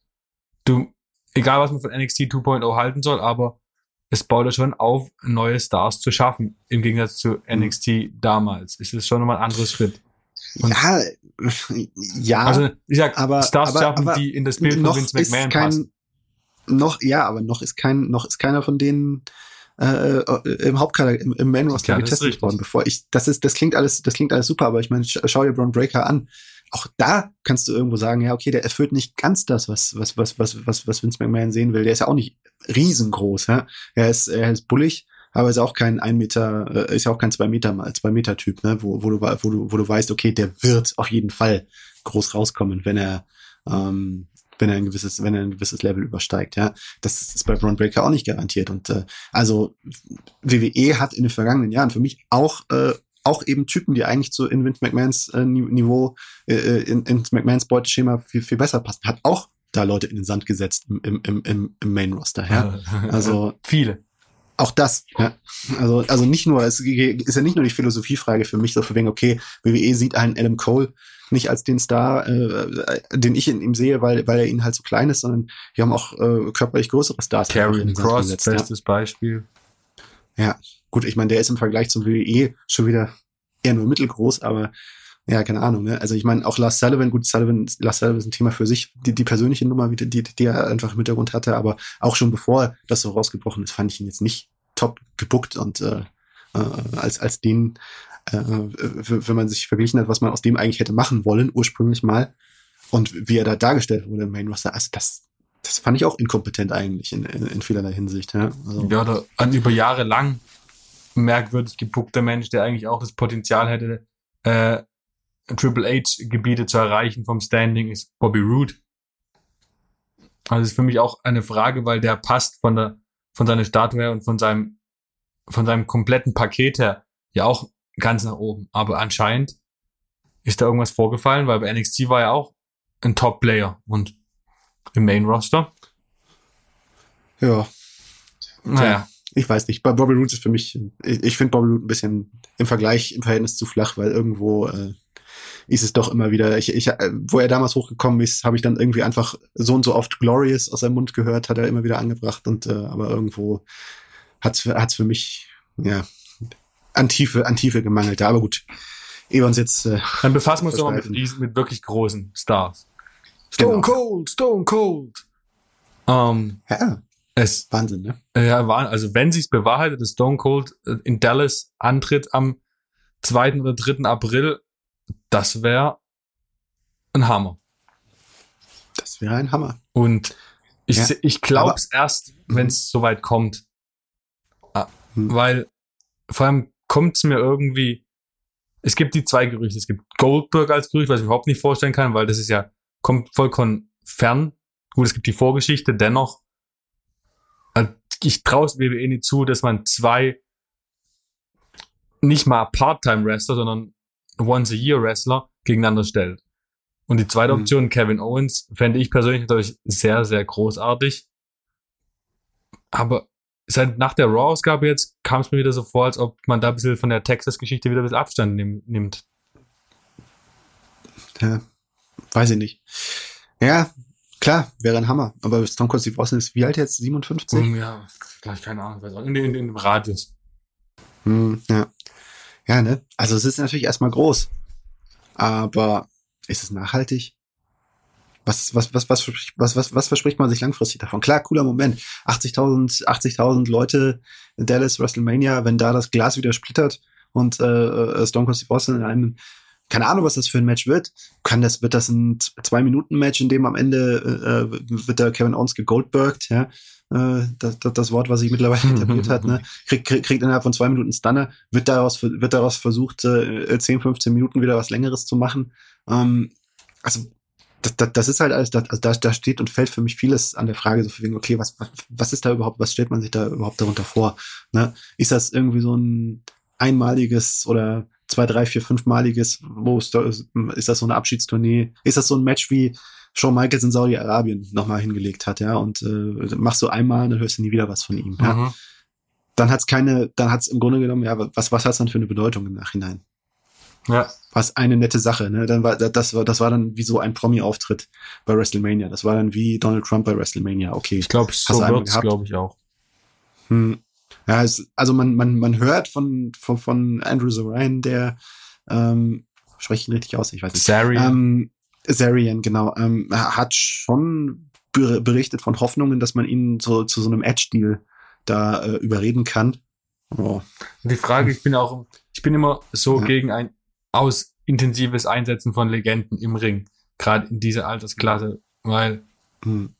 Du, egal was man von NXT 2.0 halten soll, aber es baut ja schon auf, neue Stars zu schaffen, im Gegensatz zu NXT mhm. damals. Es ist schon nochmal ein anderes Schritt. Und ja, ja. Also, ich sag, aber, Stars aber, schaffen, aber die in das Bild von Vince McMahon kein, passen noch, ja, aber noch ist kein, noch ist keiner von denen äh, im Hauptkader, im, im Main Roster ja, getestet worden, bevor ich, das ist, das klingt alles, das klingt alles super, aber ich meine, schau dir Braun Breaker an. Auch da kannst du irgendwo sagen, ja, okay, der erfüllt nicht ganz das, was, was, was, was, was, was Vince McMahon sehen will. Der ist ja auch nicht riesengroß, ja. Er ist, er ist bullig, aber ist auch kein ein Meter, äh, ist ja auch kein zwei Meter mal, zwei Meter Typ, ne, wo, wo du, wo du, wo du weißt, okay, der wird auf jeden Fall groß rauskommen, wenn er, ähm, wenn er ein gewisses, wenn er ein gewisses Level übersteigt, ja. Das ist bei Braun Breaker auch nicht garantiert. Und äh, also WWE hat in den vergangenen Jahren für mich auch äh, auch eben Typen, die eigentlich zu in Vince McMahons äh, Niveau, äh, äh, in, in McMahons Beuteschema viel, viel besser passen. Hat auch da Leute in den Sand gesetzt im, im, im, im Main Roster, ja. Also viele. Auch das, ja. Also, also nicht nur, es ist ja nicht nur die Philosophiefrage für mich, so für wegen, okay, WWE sieht einen Adam Cole nicht als den Star, äh, den ich in ihm sehe, weil, weil er ihn halt so klein ist, sondern wir haben auch äh, körperlich größere Stars. Karen Cross, gesetzt, bestes ja. Beispiel. Ja, gut, ich meine, der ist im Vergleich zum WWE schon wieder eher nur mittelgroß, aber ja, keine Ahnung. Ne? Also ich meine, auch Lars Sullivan, gut, Sullivan, Lars Sullivan ist ein Thema für sich, die, die persönliche Nummer, die, die, die er einfach im Hintergrund hatte, aber auch schon bevor das so rausgebrochen ist, fand ich ihn jetzt nicht top gebuckt und äh, äh, als, als den äh, wenn man sich verglichen hat, was man aus dem eigentlich hätte machen wollen, ursprünglich mal, und wie er da dargestellt wurde im Main Roster, also das, das fand ich auch inkompetent eigentlich in, in, in vielerlei Hinsicht. Ja, also. ja oder an über Jahre lang merkwürdig gepuckter Mensch, der eigentlich auch das Potenzial hätte, äh, Triple H-Gebiete zu erreichen vom Standing, ist Bobby Roode. Also ist für mich auch eine Frage, weil der passt von der von seiner Statue her und von seinem von seinem kompletten Paket her ja auch ganz nach oben. Aber anscheinend ist da irgendwas vorgefallen, weil bei NXT war er auch ein Top-Player und im Main-Roster. Ja. Naja. Ich weiß nicht. Bei Bobby Roode ist für mich, ich, ich finde Bobby Roode ein bisschen im Vergleich, im Verhältnis zu flach, weil irgendwo äh, ist es doch immer wieder, ich, ich, äh, wo er damals hochgekommen ist, habe ich dann irgendwie einfach so und so oft Glorious aus seinem Mund gehört, hat er immer wieder angebracht und äh, aber irgendwo hat's hat's für mich, ja, an Tiefe, an Tiefe gemangelt. Aber gut, ehe wir uns jetzt. Äh, Dann befassen wir uns doch mal mit, mit wirklich großen Stars. Stone genau. Cold, Stone Cold. Um, ähm, ja. Es, Wahnsinn, ne? Ja, also wenn sich's bewahrheitet, dass Stone Cold äh, in Dallas antritt am 2. oder 3. April, das wäre ein Hammer. Das wäre ein Hammer. Und ich, ja, ich glaube es erst, wenn es mhm. soweit kommt. Ah, hm. Weil vor allem kommt es mir irgendwie, es gibt die zwei Gerüchte. Es gibt Goldberg als Gerücht, was ich überhaupt nicht vorstellen kann, weil das ist ja, kommt vollkommen fern. Gut, es gibt die Vorgeschichte, dennoch, äh, ich traue es WWE nicht zu, dass man zwei nicht mal Part-Time-Wrestler, sondern Once-a-Year-Wrestler gegeneinander stellt. Und die zweite mhm. Option, Kevin Owens, fände ich persönlich natürlich sehr, sehr großartig. Aber seit nach der Raw-Ausgabe jetzt kam es mir wieder so vor, als ob man da ein bisschen von der Texas-Geschichte wieder ein bisschen Abstand nehm, nimmt. Ja, weiß ich nicht. Ja, klar, wäre ein Hammer. Aber Stone Cold Steve Austin ist wie alt jetzt? 57? Um, ja, gleich keine Ahnung. In, in, in dem Radius. Hm, ja. Ja, ne? Also es ist natürlich erstmal groß. Aber ist es nachhaltig? Was, was, was, was, was, was, was verspricht man sich langfristig davon? Klar, cooler Moment. 80.000 80.000 Leute in Dallas, WrestleMania, wenn da das Glas wieder splittert und äh, äh Stone Cold Steve Austin in einem keine Ahnung, was das für ein Match wird. Kann das, wird das ein Zwei-Minuten-Match, in dem am Ende äh, wird der Kevin Owens gegoldbergt, ja. Äh, das, das, Wort, was sich mittlerweile etabliert hat, ne? Kriegt, kriegt, kriegt innerhalb von zwei Minuten Stunner, wird daraus, wird daraus versucht, äh, 10, 15 Minuten wieder was Längeres zu machen. Ähm, also das, das, das ist halt alles, das, also da, da steht und fällt für mich vieles an der Frage, so wegen, okay, was, was, was ist da überhaupt, was stellt man sich da überhaupt darunter vor? Ne? Ist das irgendwie so ein einmaliges oder zwei, drei, vier, fünfmaliges, wo ist, da, ist das so eine Abschiedstournee? Ist das so ein Match wie Shawn Michaels in Saudi-Arabien nochmal hingelegt hat, ja? Und äh, machst du einmal, dann hörst du nie wieder was von ihm. Mhm. Ja? Dann hat's keine, dann hat's im Grunde genommen, ja, was, was hat's dann für eine Bedeutung im Nachhinein? Ja. Was eine nette Sache, ne? Dann war das war das war dann wie so ein Promi-Auftritt bei WrestleMania. Das war dann wie Donald Trump bei WrestleMania. Okay. Ich glaube, so wird's, glaube ich auch. Hm. Ja, es, also man man man hört von von, von Andrew Zarian, der ähm, spreche ich ihn richtig aus, ich weiß nicht. Zarian. Ähm, Zarian, genau, ähm, hat schon berichtet von Hoffnungen, dass man ihn so zu so einem Edge-Deal da äh, überreden kann. Oh. Die Frage, ich bin auch, ich bin immer so ja. gegen ein aus intensives Einsetzen von Legenden im Ring, gerade in dieser Altersklasse, weil hm.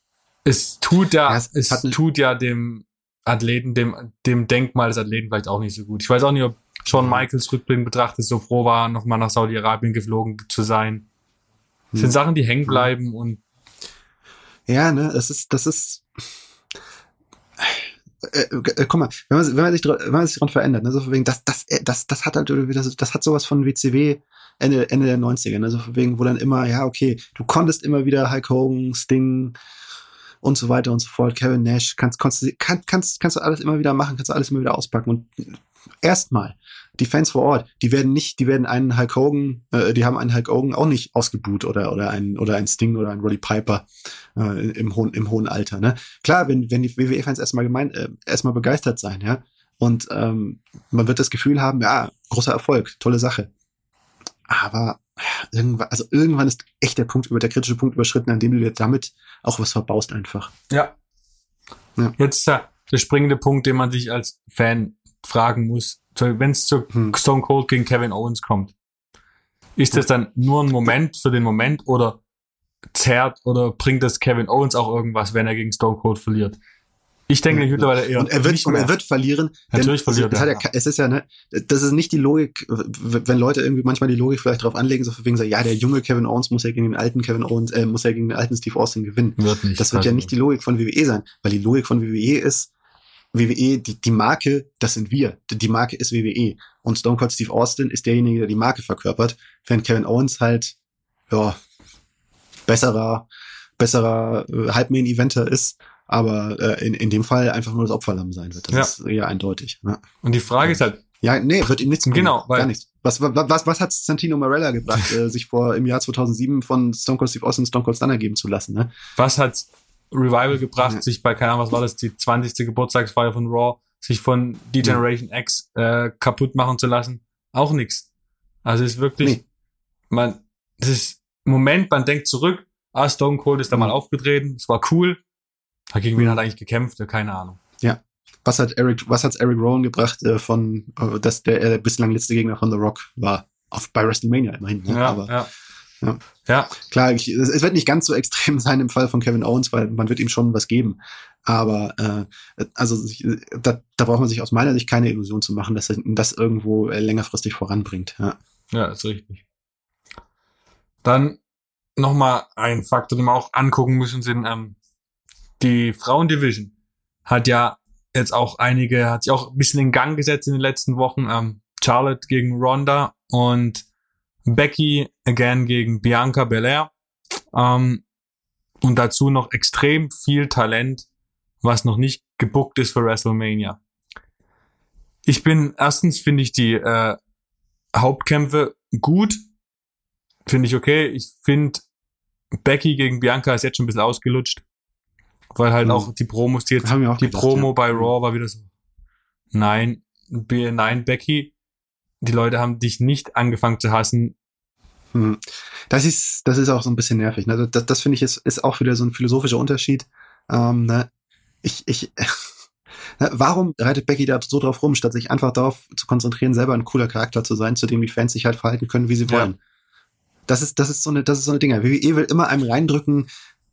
es tut ja, ja es, es tut ja dem Athleten, dem, dem Denkmal des Athleten vielleicht auch nicht so gut. Ich weiß auch nicht, ob Shawn Michaels Rückblick betrachtet so froh war, nochmal nach Saudi-Arabien geflogen zu sein. Das hm. sind Sachen, die hängen bleiben und ja, ne, es ist, das ist, äh, äh, guck mal, wenn man, wenn man sich, wenn man sich daran verändert, ne, so von wegen, das, das, äh, das, das hat halt das, das hat sowas von WCW Ende, Ende der 90er, ne, so von wegen, wo dann immer, ja, okay, du konntest immer wieder Hulk Hogan, Sting und so weiter und so fort, Kevin Nash, kannst, kannst, kannst, kannst, kannst du alles immer wieder machen, kannst du alles immer wieder auspacken und erstmal die Fans vor Ort, die werden nicht, die werden einen Hulk Hogan, äh, die haben einen Hulk Hogan auch nicht ausgebuht oder oder einen oder ein Sting oder ein Roddy Piper äh, im hohen im hohen Alter. Ne? Klar, wenn wenn die WWE-Fans erstmal gemeint, äh, erstmal begeistert sein, ja, und ähm, man wird das Gefühl haben, ja, großer Erfolg, tolle Sache. Aber irgendwann, also irgendwann ist echt der Punkt über der kritische Punkt überschritten, an dem du dir damit auch was verbaust einfach. Ja. ja. Jetzt der springende Punkt, den man sich als Fan fragen muss, wenn es zu hm. Stone Cold gegen Kevin Owens kommt, ist das dann nur ein Moment für den Moment oder zerrt oder bringt das Kevin Owens auch irgendwas, wenn er gegen Stone Cold verliert? Ich denke ja, mittlerweile eher. Und er wird, und er wird verlieren. Natürlich verliert er. Ja, es ist ja, ne, das ist nicht die Logik, wenn Leute irgendwie manchmal die Logik vielleicht drauf anlegen, so wegen sagen, ja, der junge Kevin Owens muss ja gegen den alten Kevin Owens, äh, muss ja gegen den alten Steve Austin gewinnen. Wird nicht. Das wird ja nicht die Logik von WWE sein, weil die Logik von WWE ist, WWE, die, die Marke, das sind wir. Die Marke ist WWE. Und Stone Cold Steve Austin ist derjenige, der die Marke verkörpert, während Kevin Owens halt, ja, besserer, besserer äh, Halbmain-Eventer ist, aber äh, in, in dem Fall einfach nur das Opferlamm sein wird. Das ja. ist eher eindeutig. Ja. Und die Frage ist halt, ja, nee, wird ihm nichts bringen. Genau, weil gar nichts. Was, was, was, was hat Santino Marella gebracht, äh, sich vor im Jahr 2007 von Stone Cold Steve Austin Stone Cold Stunner geben zu lassen? Ne? Was hat Revival gebracht, ja. sich bei, keine Ahnung, was war das, die 20. Geburtstagsfeier von Raw, sich von D-Generation ja. X äh, kaputt machen zu lassen. Auch nix. Also es ist wirklich, nee. man, es ist Moment, man denkt zurück, ah, Stone Cold ist da mhm. mal aufgetreten, es war cool. Gegen wen mhm. hat eigentlich gekämpft? Keine Ahnung. Ja. Was hat Eric, was hat Eric Rowan gebracht äh, von, äh, dass der äh, bislang letzte Gegner von The Rock war? Auf, bei WrestleMania immerhin. Ne? Ja, Aber, ja. Ja. ja. Klar, ich, es wird nicht ganz so extrem sein im Fall von Kevin Owens, weil man wird ihm schon was geben. Aber äh, also da, da braucht man sich aus meiner Sicht keine Illusion zu machen, dass er das irgendwo äh, längerfristig voranbringt. Ja, ja ist richtig. Dann nochmal ein Faktor, den wir auch angucken müssen, sind ähm, die Frauendivision hat ja jetzt auch einige, hat sich auch ein bisschen in Gang gesetzt in den letzten Wochen. Ähm, Charlotte gegen Ronda und Becky again gegen Bianca Belair. Ähm, und dazu noch extrem viel Talent, was noch nicht gebuckt ist für WrestleMania. Ich bin, erstens finde ich die äh, Hauptkämpfe gut. Finde ich okay. Ich finde, Becky gegen Bianca ist jetzt schon ein bisschen ausgelutscht. Weil halt mhm. auch die Promos, die jetzt, die gedacht, Promo ja. bei Raw war wieder so, nein, nein, Becky, die Leute haben dich nicht angefangen zu hassen. Hm. Das ist, das ist auch so ein bisschen nervig. Ne? Das, das finde ich ist, ist auch wieder so ein philosophischer Unterschied. Ähm, ne? Ich, ich, ne? warum reitet Becky da so drauf rum, statt sich einfach darauf zu konzentrieren, selber ein cooler Charakter zu sein, zu dem die Fans sich halt verhalten können, wie sie wollen? Ja. Das ist, das ist so eine, das ist so eine Dinge. WWE will immer einem reindrücken,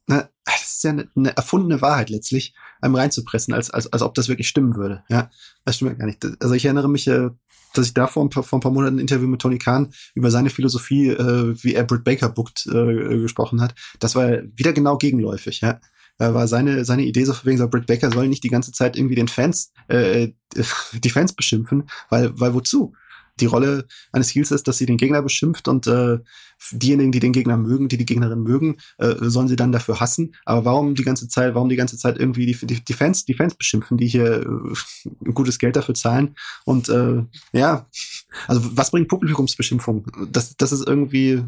ne, das ist ja eine, eine erfundene Wahrheit letztlich, einem reinzupressen, als, als, als ob das wirklich stimmen würde. Ja, das stimmt ja gar nicht. Also ich erinnere mich, äh, dass ich da vor ein paar, vor ein paar Monaten ein Interview mit Tony Khan über seine Philosophie, äh, wie er Britt Baker bookt, äh, gesprochen hat. Das war wieder genau gegenläufig, ja. Da war seine, seine Idee so wegen so, Britt Baker soll nicht die ganze Zeit irgendwie den Fans, äh, die Fans beschimpfen, weil, weil wozu? Die Rolle eines Heels ist, dass sie den Gegner beschimpft und äh, diejenigen, die den Gegner mögen, die die Gegnerin mögen, äh, sollen sie dann dafür hassen. Aber warum die ganze Zeit, warum die ganze Zeit irgendwie die, die, die Fans, die Fans beschimpfen, die hier äh, gutes Geld dafür zahlen? Und äh, ja, also was bringt Publikumsbeschimpfung? Das, das ist irgendwie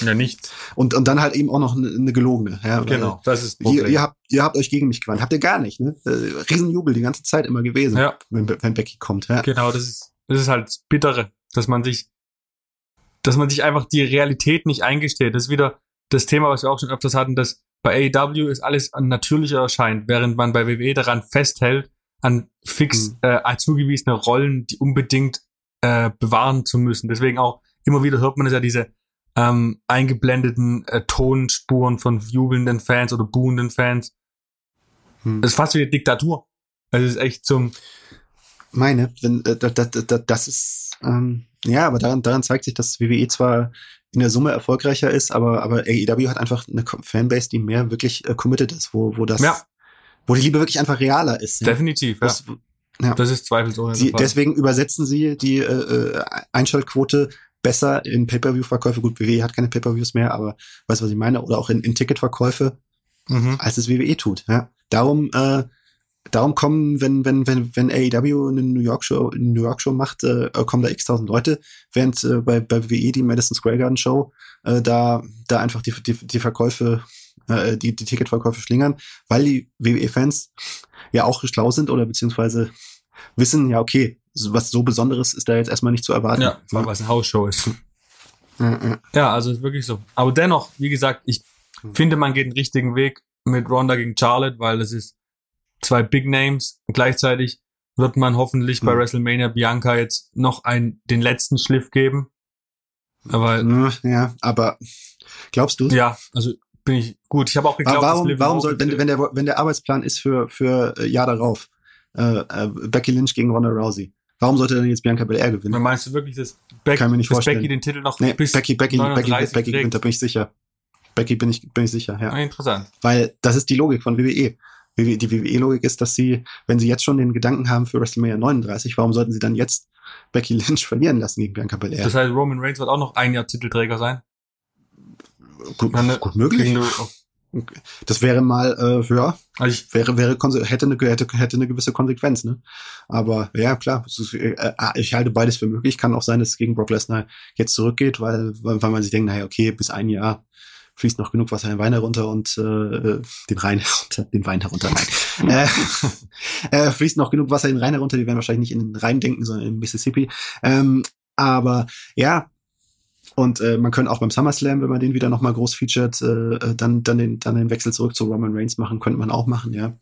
ja, nicht. Und, und dann halt eben auch noch eine, eine gelogene. Ja, genau, das ist ihr, ihr, habt, ihr habt euch gegen mich gewandt. Habt ihr gar nicht, ne? Äh, Riesenjubel die ganze Zeit immer gewesen, ja. wenn, wenn Becky kommt. Ja. Genau, das ist das ist halt das Bittere, dass man sich, dass man sich einfach die Realität nicht eingesteht. Das ist wieder das Thema, was wir auch schon öfters hatten, dass bei AEW ist alles natürlicher erscheint, während man bei WWE daran festhält, an fix Mhm. äh, zugewiesene Rollen, die unbedingt äh, bewahren zu müssen. Deswegen auch immer wieder hört man es ja diese ähm, eingeblendeten äh, Tonspuren von jubelnden Fans oder buhenden Fans. Hm. Das ist fast wie eine Diktatur. Also es ist echt zum meine, wenn, äh, da, da, da, das ist, ähm, ja, aber daran, daran zeigt sich, dass WWE zwar in der Summe erfolgreicher ist, aber, aber AEW hat einfach eine Fanbase, die mehr wirklich äh, committed ist, wo, wo das, Ja. wo die Liebe wirklich einfach realer ist. Ja. definitiv, ja. Das, ja. Das ist zweifelsohne sie, deswegen übersetzen sie die äh, äh, Einschaltquote besser in Pay-Per-View-Verkäufe. Gut, WWE hat keine Pay-Per-Views mehr, aber weißt du, was ich meine? Oder auch in, in Ticketverkäufe, Mhm. als es WWE tut. Ja. Darum, äh, darum kommen, wenn, wenn, wenn, wenn AEW eine New York Show, eine New York Show macht, äh, kommen da x tausend Leute, während äh, bei, bei WWE die Madison Square Garden Show, äh, da, da einfach die, die, die Verkäufe, äh, die, die Ticketverkäufe schlingern, weil die WWE-Fans ja auch schlau sind oder beziehungsweise wissen, ja, okay, was so Besonderes ist da jetzt erstmal nicht zu erwarten. Ja, weil was eine Hausshow ist. Ja, also ist wirklich so. Aber dennoch, wie gesagt, ich Hm. finde, man geht den richtigen Weg mit Ronda gegen Charlotte, weil es ist zwei Big Names. Gleichzeitig wird man hoffentlich bei Hm. WrestleMania Bianca jetzt noch ein, den letzten Schliff geben. Aber ja, aber glaubst du? ja, also bin ich gut. Ich habe auch geglaubt, dass warum, Liv warum soll, wenn, wenn, der, wenn der Arbeitsplan ist für, für äh, Jahr darauf, äh, äh, Becky Lynch gegen Ronda Rousey, warum sollte denn jetzt Bianca Belair gewinnen? meinst du wirklich, dass, Beck, Kann mir nicht dass vorstellen. Becky den Titel noch Nee, bis Becky, Becky, Becky, 39 Becky gewinnt, da bin ich sicher. Becky bin ich, bin ich sicher, ja. Ah, interessant. Weil das ist die Logik von WWE. Die WWE-Logik ist, dass sie, wenn sie jetzt schon den Gedanken haben für WrestleMania 39, warum sollten sie dann jetzt Becky Lynch verlieren lassen gegen Bianca Belair? Das heißt, Roman Reigns wird auch noch ein Jahr Titelträger sein. gut, Meine- gut möglich. Gegen- Das wäre mal, äh, ja, Also ich, wäre, wäre, hätte eine, hätte, hätte eine gewisse Konsequenz, ne? Aber ja, klar, äh, äh, ich halte beides für möglich. Kann auch sein, dass es gegen Brock Lesnar jetzt zurückgeht, weil, weil, weil man sich denkt, naja, okay, bis ein Jahr fließt noch genug Wasser den Wein herunter und äh, äh, den Rhein herunter, den Wein herunter, nein. äh, äh, fließt noch genug Wasser den Rhein herunter, die werden wahrscheinlich nicht in den Rhein denken, sondern in Mississippi. Ähm, aber ja, und äh, man könnte auch beim SummerSlam, wenn man den wieder nochmal groß featured, äh, äh, dann, dann, den, dann den Wechsel zurück zu Roman Reigns machen, könnte man auch machen, ja.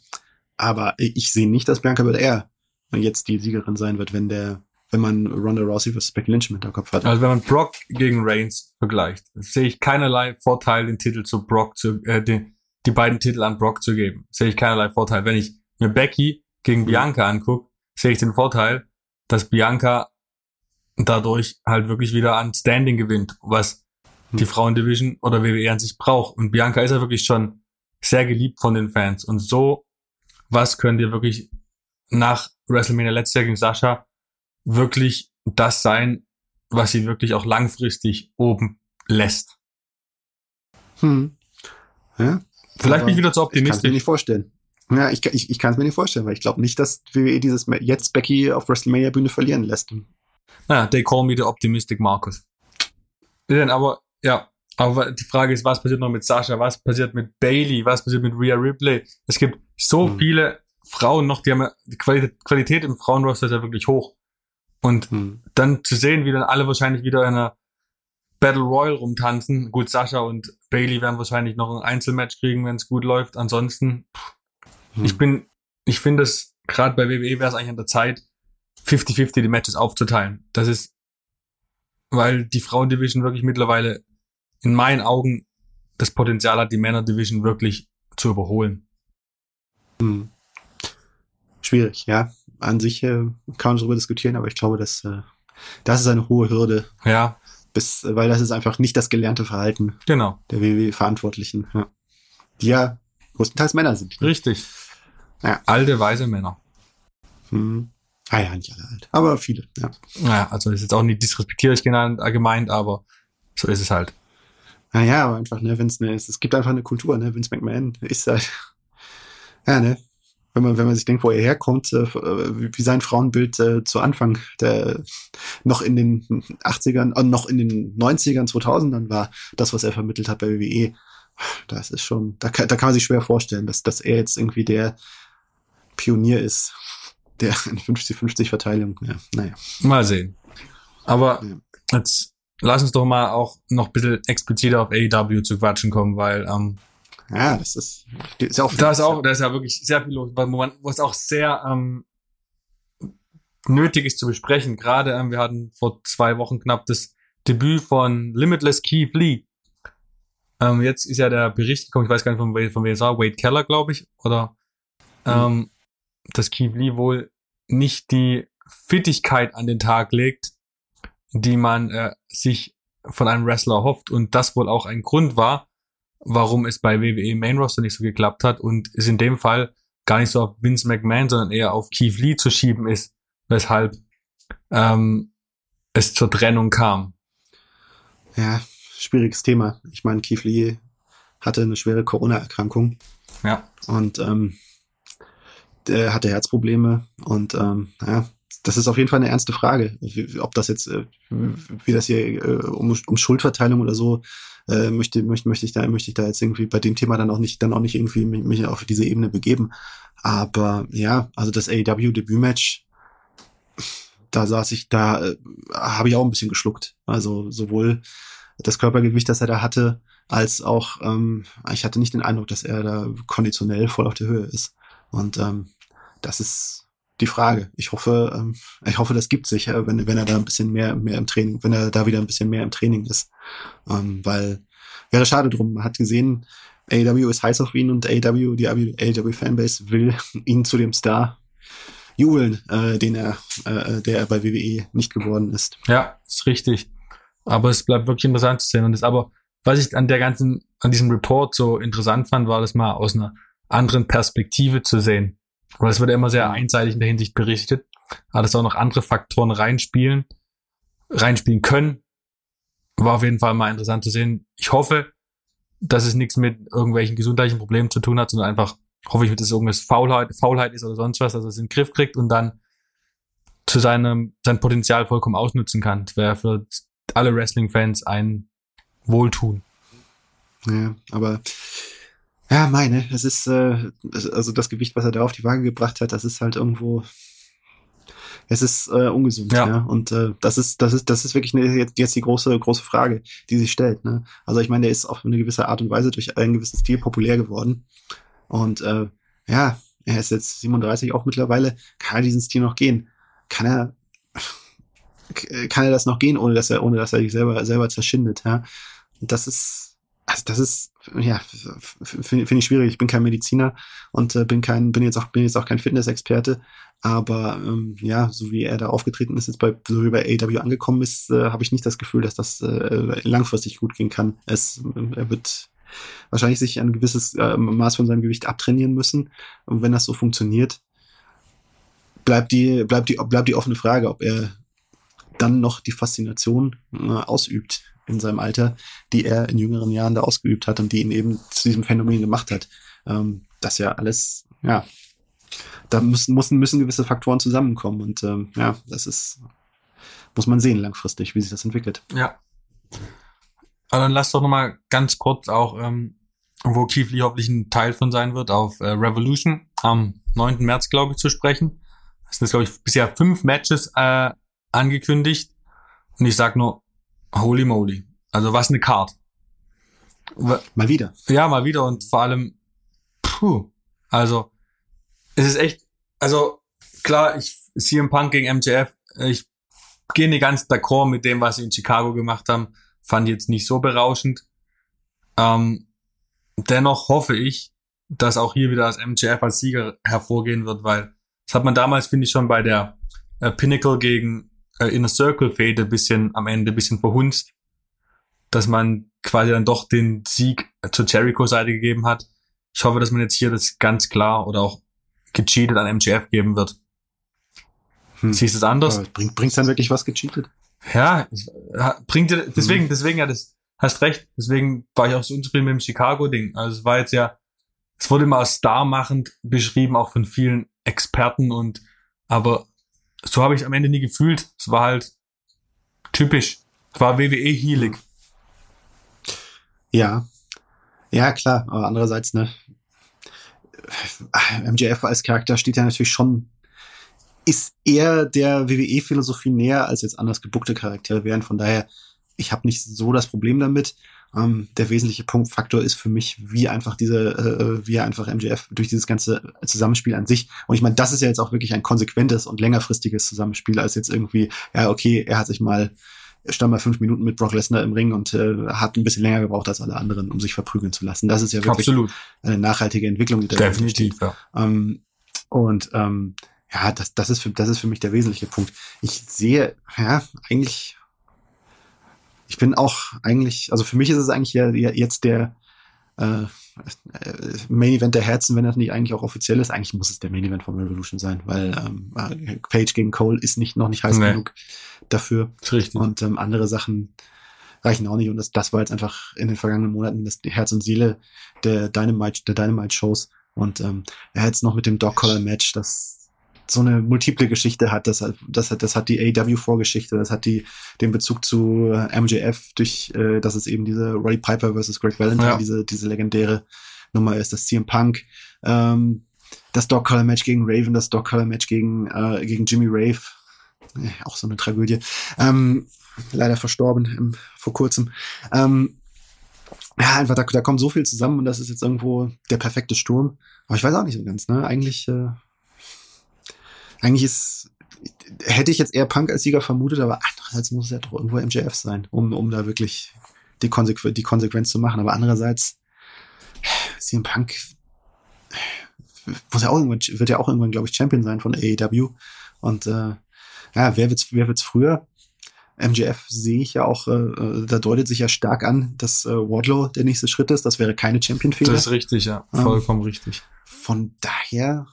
Aber ich sehe nicht, dass Bianca Belair jetzt die Siegerin sein wird, wenn der, wenn man Ronda Rousey vs. Becky Lynch mit im Kopf hat. also wenn man Brock gegen Reigns vergleicht, sehe ich keinerlei Vorteil, den Titel zu Brock zu, äh, den, die beiden Titel an Brock zu geben. Sehe ich keinerlei Vorteil. Wenn ich mir Becky gegen. Bianca angucke, sehe ich den Vorteil, dass Bianca dadurch halt wirklich wieder an Standing gewinnt, was die Mhm. Frauendivision oder WWE an sich braucht. Und Bianca ist ja wirklich schon sehr geliebt von den Fans. Und so, was könnt ihr wirklich nach WrestleMania letztes Jahr gegen Sascha wirklich das sein, was sie wirklich auch langfristig oben lässt? Hm. Ja, Vielleicht bin ich wieder zu ich kann es mir optimistisch. nicht vorstellen. Ja, ich, ich, ich kann es mir nicht vorstellen, weil ich glaube nicht, dass WWE dieses jetzt Becky auf WrestleMania Bühne verlieren lässt. Naja, they call me the optimistic Marcus. Denn aber, ja, aber die Frage ist, was passiert noch mit Sascha? Was passiert mit Bailey? Was passiert mit Rhea Ripley? Es gibt so Hm. viele Frauen noch, die haben ja, die Qualität, Qualität im Frauenroster ist ja wirklich hoch. Und Hm. dann zu sehen, wie dann alle wahrscheinlich wieder in einer Battle Royal rumtanzen. Gut, Sascha und Bailey werden wahrscheinlich noch ein Einzelmatch kriegen, wenn es gut läuft. Ansonsten, Hm. ich bin, ich finde es, gerade bei WWE wäre es eigentlich an der Zeit, 50-50 die Matches aufzuteilen. Das ist, weil die Frauendivision wirklich mittlerweile in meinen Augen das Potenzial hat, die Männerdivision wirklich zu überholen. Hm. Schwierig, ja. An sich äh, kann man darüber diskutieren, aber ich glaube, dass äh, das ist eine hohe Hürde, Ja, bis, weil das ist einfach nicht das gelernte Verhalten genau. der WWE-Verantwortlichen, ja. die ja größtenteils Männer sind. Richtig. Ja. Alte, weise Männer. Hm. Ah ja, nicht alle alt, aber viele, ja. Naja, also ist jetzt auch nicht disrespektierlich genannt, äh, gemeint, aber so ist es halt. Naja, aber einfach, ne, wenn es ne, es es gibt einfach eine Kultur, ne, Vince McMahon ist halt, ja, ne, wenn man, wenn man sich denkt, wo er herkommt, äh, wie wie sein Frauenbild äh, zu Anfang, der noch in den 80ern, äh, noch in den 90ern, 2000ern war, das, was er vermittelt hat bei WWE, das ist schon, da kann, da kann man sich schwer vorstellen, dass, dass er jetzt irgendwie der Pionier ist, der eine 50-50-Verteilung, ja, naja. Mal sehen. Aber Ja. jetzt lass uns doch mal auch noch ein bisschen expliziter auf AEW zu quatschen kommen, weil ähm, Ja, das ist, ist ja auch, da ist auch, da ist ja wirklich sehr viel los, wo man, wo es auch sehr ähm, nötig ist zu besprechen. Gerade ähm, wir hatten vor zwei Wochen knapp das Debüt von Limitless Keith Lee. Ähm, jetzt ist ja der Bericht gekommen, ich weiß gar nicht, von, von wem es war, Wade Keller, glaube ich, oder mhm. ähm, dass Keith Lee wohl nicht die Fittigkeit an den Tag legt, die man äh, sich von einem Wrestler hofft und das wohl auch ein Grund war, warum es bei WWE Main Roster nicht so geklappt hat und es in dem Fall gar nicht so auf Vince McMahon, sondern eher auf Keith Lee zu schieben ist, weshalb ähm, es zur Trennung kam. Ja, schwieriges Thema. Ich meine, Keith Lee hatte eine schwere Corona-Erkrankung. Ja. Und ähm, der hatte Herzprobleme und ähm, ja, das ist auf jeden Fall eine ernste Frage, ob das jetzt, äh, wie das hier äh, um, um Schuldverteilung oder so äh, möchte, möchte, möchte ich da, möchte ich da jetzt irgendwie bei dem Thema dann auch nicht, dann auch nicht irgendwie mich, auf diese Ebene begeben. Aber ja, also das AEW Debütmatch, da saß ich, da habe ich auch ein bisschen geschluckt. Also sowohl das Körpergewicht, das er da hatte, als auch, ähm, ich hatte nicht den Eindruck, dass er da konditionell voll auf der Höhe ist. Und ähm, das ist die Frage. Ich hoffe, ähm, ich hoffe, das gibt sich, äh, wenn, wenn er da ein bisschen mehr, mehr im Training, wenn er da wieder ein bisschen mehr im Training ist. Ähm, weil wäre schade drum. Man hat gesehen, AW ist heiß auf ihn und AW, die AW Fanbase will ihn zu dem Star jubeln, äh, den er, äh, der er bei WWE nicht geworden ist. Ja, ist richtig. Aber es bleibt wirklich interessant zu sehen. Und das aber, was ich an der ganzen, an diesem Report so interessant fand, war das mal aus einer anderen Perspektive zu sehen. Weil es wird ja immer sehr einseitig in der Hinsicht berichtet, aber dass auch noch andere Faktoren reinspielen, reinspielen können, war auf jeden Fall mal interessant zu sehen. Ich hoffe, dass es nichts mit irgendwelchen gesundheitlichen Problemen zu tun hat, sondern einfach hoffe ich, dass es irgendwas Faulheit, Faulheit ist oder sonst was, dass er es in den Griff kriegt und dann zu seinem, sein Potenzial vollkommen ausnutzen kann. Das wäre für alle Wrestling-Fans ein Wohltun. Ja, aber ja, meine, es ist, äh, also das Gewicht, was er da auf die Waage gebracht hat, das ist halt irgendwo, es ist äh, ungesund, ja. ja. Und äh, das ist, das ist, das ist wirklich eine, jetzt, jetzt die große, große Frage, die sich stellt. Ne? Also ich meine, der ist auf eine gewisse Art und Weise durch einen gewissen Stil populär geworden. Und äh, ja, er ist jetzt 37 auch mittlerweile. Kann er diesen Stil noch gehen? Kann er, kann er das noch gehen, ohne dass er, ohne dass er sich selber, selber zerschindet? Ja? Und das ist, also das ist, ja, finde find ich schwierig. Ich bin kein Mediziner und äh, bin kein, bin jetzt auch, bin jetzt auch kein Fitnessexperte. Aber ähm, ja, so wie er da aufgetreten ist, jetzt bei, so wie bei AW angekommen ist, äh, habe ich nicht das Gefühl, dass das äh, langfristig gut gehen kann. Es, er wird wahrscheinlich sich ein gewisses äh, Maß von seinem Gewicht abtrainieren müssen. Und wenn das so funktioniert, bleibt die, bleibt die, bleibt die offene Frage, ob er dann noch die Faszination äh, ausübt in seinem Alter, die er in jüngeren Jahren da ausgeübt hat und die ihn eben zu diesem Phänomen gemacht hat. Ähm, das ja alles, ja, da müssen, müssen, müssen gewisse Faktoren zusammenkommen und ähm, ja, das ist, muss man sehen langfristig, wie sich das entwickelt. Ja. Aber dann lass doch nochmal ganz kurz auch, ähm, wo Keith Lee hoffentlich ein Teil von sein wird, auf äh, Revolution am 9. März, glaube ich, zu sprechen. Es sind, glaube ich, bisher fünf Matches äh, angekündigt. Und ich sag nur, Holy moly. Also was eine Card. Mal wieder. Ja, mal wieder und vor allem, puh, also es ist echt, also klar, ich CM Punk gegen MJF, ich gehe nicht ganz d'accord mit dem, was sie in Chicago gemacht haben, fand ich jetzt nicht so berauschend. Ähm, dennoch hoffe ich, dass auch hier wieder das MJF als Sieger hervorgehen wird, weil das hat man damals, finde ich, schon bei der äh, Pinnacle gegen äh, Inner Circle Fade ein bisschen am Ende ein bisschen verhunzt, dass man quasi dann doch den Sieg zur Jericho-Seite gegeben hat. Ich hoffe, dass man jetzt hier das ganz klar oder auch gecheatet an MGF geben wird. Hm. Siehst du es anders? Bringt bringt's dann wirklich was gecheatet? Ja, bringt dir, deswegen, hm. deswegen ja, das hast recht. Deswegen war ich auch so unzufrieden mit dem Chicago-Ding. Also es war jetzt ja, es wurde immer als starmachend beschrieben, auch von vielen Experten und, aber so habe ich am Ende nie gefühlt. Es war halt typisch. Es war WWE healig. Ja. Ja, klar. Aber andererseits, ne, MJF als Charakter steht ja natürlich schon, ist eher der WWE-Philosophie näher als jetzt anders gebuckte Charaktere wären. Von daher ich habe nicht so das Problem damit. Ähm, der wesentliche Punktfaktor ist für mich, wie einfach diese, äh, wie einfach MJF durch dieses ganze Zusammenspiel an sich. Und ich meine, das ist ja jetzt auch wirklich ein konsequentes und längerfristiges Zusammenspiel, als jetzt irgendwie, ja, okay, er hat sich mal stand mal fünf Minuten mit Brock Lesnar im Ring und äh, hat ein bisschen länger gebraucht als alle anderen, um sich verprügeln zu lassen. Das ist ja wirklich Absolut. eine nachhaltige Entwicklung. Die Definitiv, ja. Ähm, und ähm, ja, das, das, ist für, das ist für mich der wesentliche Punkt. Ich sehe, ja, eigentlich, ich bin auch eigentlich, also für mich ist es eigentlich ja jetzt der äh, Main Event der Herzen, wenn das nicht eigentlich auch offiziell ist. Eigentlich muss es der Main Event von Revolution sein, weil ähm, äh, Page gegen Cole ist nicht noch nicht heiß nee. genug dafür. Richtig. Und ähm, andere Sachen reichen auch nicht. Und das, das war jetzt einfach in den vergangenen Monaten das Herz und Seele der Dynamite, der Dynamite Shows. Und ähm, er hat jetzt noch mit dem Dog Collar Match, das so eine multiple Geschichte hat. Das hat, das hat, das hat die AW-Vorgeschichte, das hat die, den Bezug zu äh, MJF durch, äh, dass es eben diese Roddy Piper versus Greg Valentine, ja. diese, diese legendäre Nummer ist, das CM Punk, ähm, das Dog Collar Match gegen Raven, das Dog Collar Match gegen, äh, gegen Jimmy Rave, äh, auch so eine Tragödie, ähm, leider verstorben im, vor kurzem. Ähm, ja, einfach, da, da kommt so viel zusammen und das ist jetzt irgendwo der perfekte Sturm. Aber ich weiß auch nicht so ganz, ne? Eigentlich, äh, eigentlich ist, hätte ich jetzt eher Punk als Sieger vermutet, aber andererseits muss es ja doch irgendwo MJF sein, um, um da wirklich die, Konsequ die Konsequenz zu machen. Aber andererseits, CM Punk muss ja auch irgendwann, wird ja auch irgendwann, glaube ich, Champion sein von AEW. Und äh, ja, wer wird's, wer wird's früher? MJF sehe ich ja auch, äh, äh, da deutet sich ja stark an, dass äh, Wardlow der nächste Schritt ist. Das wäre keine Champion-Fehler. Das ist richtig, ja. Vollkommen ähm, richtig. Von daher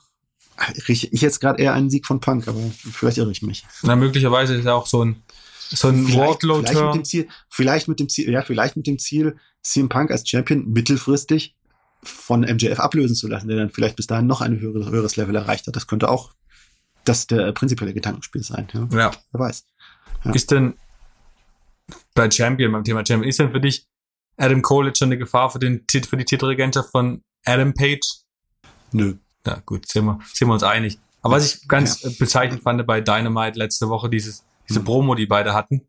rieche ich jetzt gerade eher einen Sieg von Punk, aber vielleicht irre ich mich. Na, möglicherweise ist ja auch so ein, so ein Wardlow vielleicht mit dem Ziel, vielleicht mit dem Ziel, ja, vielleicht mit dem Ziel, CM Punk als Champion mittelfristig von MJF ablösen zu lassen, der dann vielleicht bis dahin noch ein höheres, höheres Level erreicht hat. Das könnte auch das der prinzipielle Gedankenspiel sein. Ja. ja. Wer weiß. Ja. Ist denn bei Champion, beim Thema Champion, ist denn für dich Adam Cole jetzt schon eine Gefahr für, den, für die Titelregentschaft von Adam Page? Nö. Ja, gut, sind wir, sind wir uns einig. Aber was ich ganz ja. bezeichnend fand bei Dynamite letzte Woche, dieses, diese hm. Promo, die beide hatten,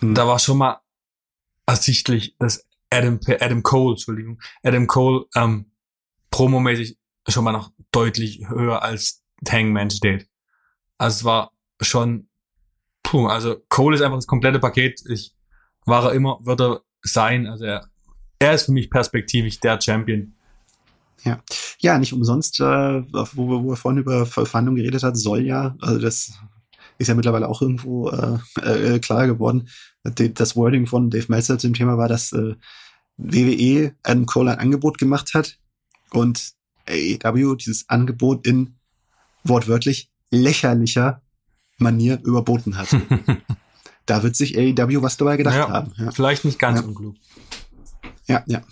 hm. da war schon mal ersichtlich, dass Adam, Adam Cole, Entschuldigung, Adam Cole ähm, promomäßig schon mal noch deutlich höher als Hangman steht. Also es war schon, puh, also Cole ist einfach das komplette Paket. Ich war er immer, wird er sein. Also er, er ist für mich perspektivisch der Champion ja, ja, nicht umsonst, äh, wo, wir, wo wir vorhin über Verhandlungen geredet hat, soll ja, also das ist ja mittlerweile auch irgendwo äh, äh, klar geworden. Das Wording von Dave Meltzer zum Thema war, dass äh, WWE Adam Cole ein Angebot gemacht hat und AEW dieses Angebot in wortwörtlich lächerlicher Manier überboten hat. da wird sich AEW was dabei gedacht ja, haben. Ja. Vielleicht nicht ganz ja. unklug. Ja, ja.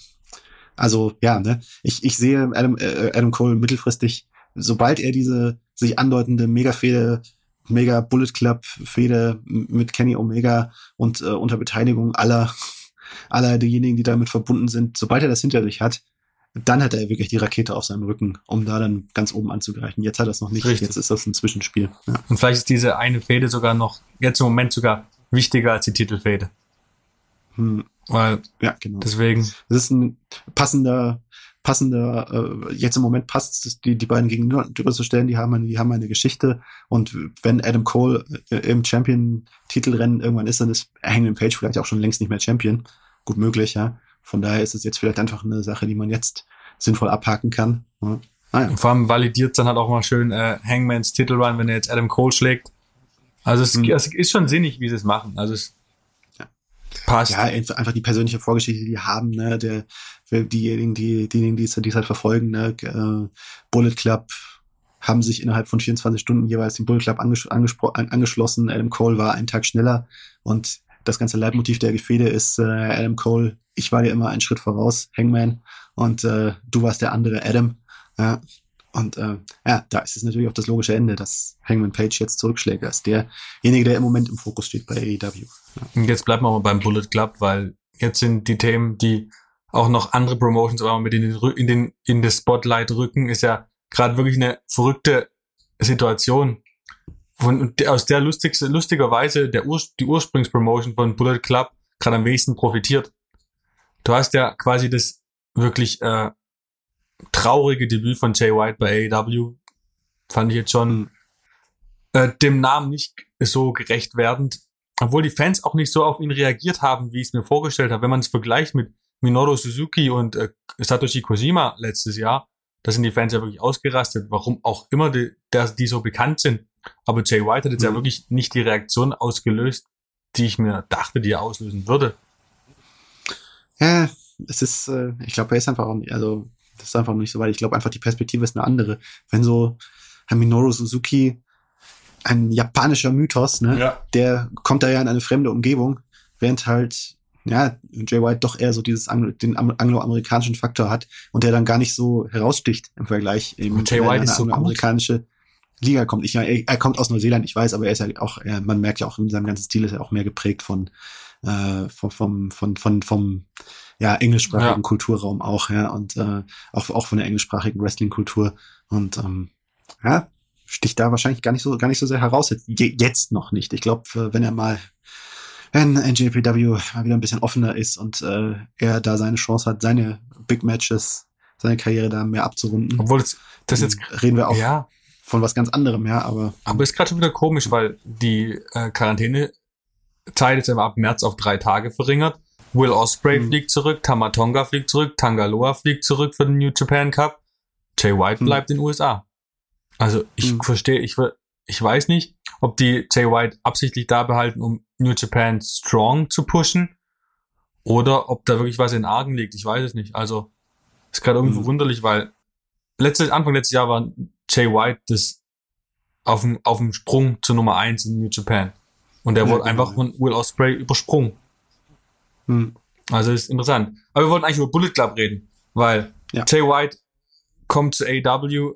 Also ja, ne, ich, ich sehe Adam, äh, Adam Cole mittelfristig, sobald er diese sich andeutende Mega-Fehde, Mega Bullet Club Fehde mit Kenny Omega und äh, unter Beteiligung aller aller derjenigen, die damit verbunden sind, sobald er das hinter sich hat, dann hat er wirklich die Rakete auf seinem Rücken, um da dann ganz oben anzugreifen. Jetzt hat er es noch nicht. Richtig. Jetzt ist das ein Zwischenspiel. Ja. Und vielleicht ist diese eine Fehde sogar noch jetzt im Moment sogar wichtiger als die Titelfehde. Hm. Weil, ja, genau. Deswegen. Das ist ein passender, passender, äh, jetzt im Moment passt es, die, die beiden gegenüber zu stellen, die haben eine, die haben eine Geschichte. Und wenn Adam Cole äh, im Champion-Titelrennen irgendwann ist, dann ist Hangman Page vielleicht auch schon längst nicht mehr Champion. Gut möglich, ja. Von daher ist es jetzt vielleicht einfach eine Sache, die man jetzt sinnvoll abhaken kann. Ja. Ah, ja. Und vor allem validiert dann halt auch mal schön äh, Hangmans Titelrun, wenn er jetzt Adam Cole schlägt. Also es, mhm. es ist schon sinnig, wie sie es machen. Also es Passt. Ja, einfach die persönliche Vorgeschichte, die haben, ne, der, diejenigen, die, diejenigen, die es, halt verfolgen, ne, äh, Bullet Club haben sich innerhalb von 24 Stunden jeweils dem Bullet Club anges angeschlossen. Adam Cole war einen Tag schneller und das ganze Leitmotiv der Gefäde ist äh, Adam Cole, ich war dir immer einen Schritt voraus, Hangman, und äh, du warst der andere Adam. Ja, und äh, ja, da ist es natürlich auch das logische Ende, dass Hangman Page jetzt zurückschlägt als derjenige, der im Moment im Fokus steht bei AEW. Und jetzt bleiben wir mal beim Bullet Club, weil jetzt sind die Themen, die auch noch andere Promotions aber mit in den, in den in das Spotlight rücken, ist ja gerade wirklich eine verrückte Situation. Von, aus der lustigste, lustigerweise der Ur, die Ursprungspromotion von Bullet Club gerade am wenigsten profitiert. Du hast ja quasi das wirklich äh, traurige Debüt von Jay White bei AEW. Fand ich jetzt schon äh, dem Namen nicht so gerecht werdend. Obwohl die Fans auch nicht so auf ihn reagiert haben, wie ich es mir vorgestellt habe. Wenn man es vergleicht mit Minoru Suzuki und äh, Satoshi Kojima letztes Jahr, da sind die Fans ja wirklich ausgerastet, warum auch immer die, der, die so bekannt sind. Aber Jay White hat jetzt mhm. ja wirklich nicht die Reaktion ausgelöst, die ich mir dachte, die er auslösen würde. Ja, es ist, äh, ich glaube, er ist einfach auch nicht, also das ist einfach nicht so weit. Ich glaube einfach, die Perspektive ist eine andere. Wenn so Minoru Suzuki ein japanischer Mythos, ne? Ja. Der kommt da ja in eine fremde Umgebung, während halt ja, Jay White doch eher so dieses Anglo den angloamerikanischen Faktor hat und der dann gar nicht so heraussticht im Vergleich eben Jay White ist so amerikanische Liga kommt. Ich, er, er kommt aus Neuseeland, ich weiß, aber er ist ja auch, er, man merkt ja auch in seinem ganzen Stil ist er auch mehr geprägt von äh, vom, vom, von, von, vom ja, englischsprachigen ja. Kulturraum auch, ja, und äh, auch, auch von der englischsprachigen Wrestling-Kultur. Und ähm, ja, sticht da wahrscheinlich gar nicht so, gar nicht so sehr heraus. Jetzt noch nicht. Ich glaube, wenn er mal, wenn NJPW mal wieder ein bisschen offener ist und äh, er da seine Chance hat, seine Big Matches, seine Karriere da mehr abzurunden. Obwohl das, das jetzt reden wir auch ja. von was ganz anderem, ja, aber. Aber ist gerade schon wieder komisch, weil die äh, Quarantäne Zeit ist ab März auf drei Tage verringert. Will Osprey mhm. fliegt zurück, Tamatonga fliegt zurück, Tangaloa fliegt zurück für den New Japan Cup. Jay White mhm. bleibt in den USA. Also ich mhm. verstehe, ich, ich weiß nicht, ob die Jay White absichtlich da behalten, um New Japan Strong zu pushen oder ob da wirklich was in Argen liegt. Ich weiß es nicht. Also ist gerade irgendwie mhm. wunderlich, weil letztes, Anfang letztes Jahr war Jay White das auf dem, auf dem Sprung zur Nummer eins in New Japan. Und der ja, wurde genau. einfach von Will Osprey übersprungen. Hm. Also ist interessant. Aber wir wollten eigentlich über Bullet Club reden, weil ja. Jay White kommt zu AW,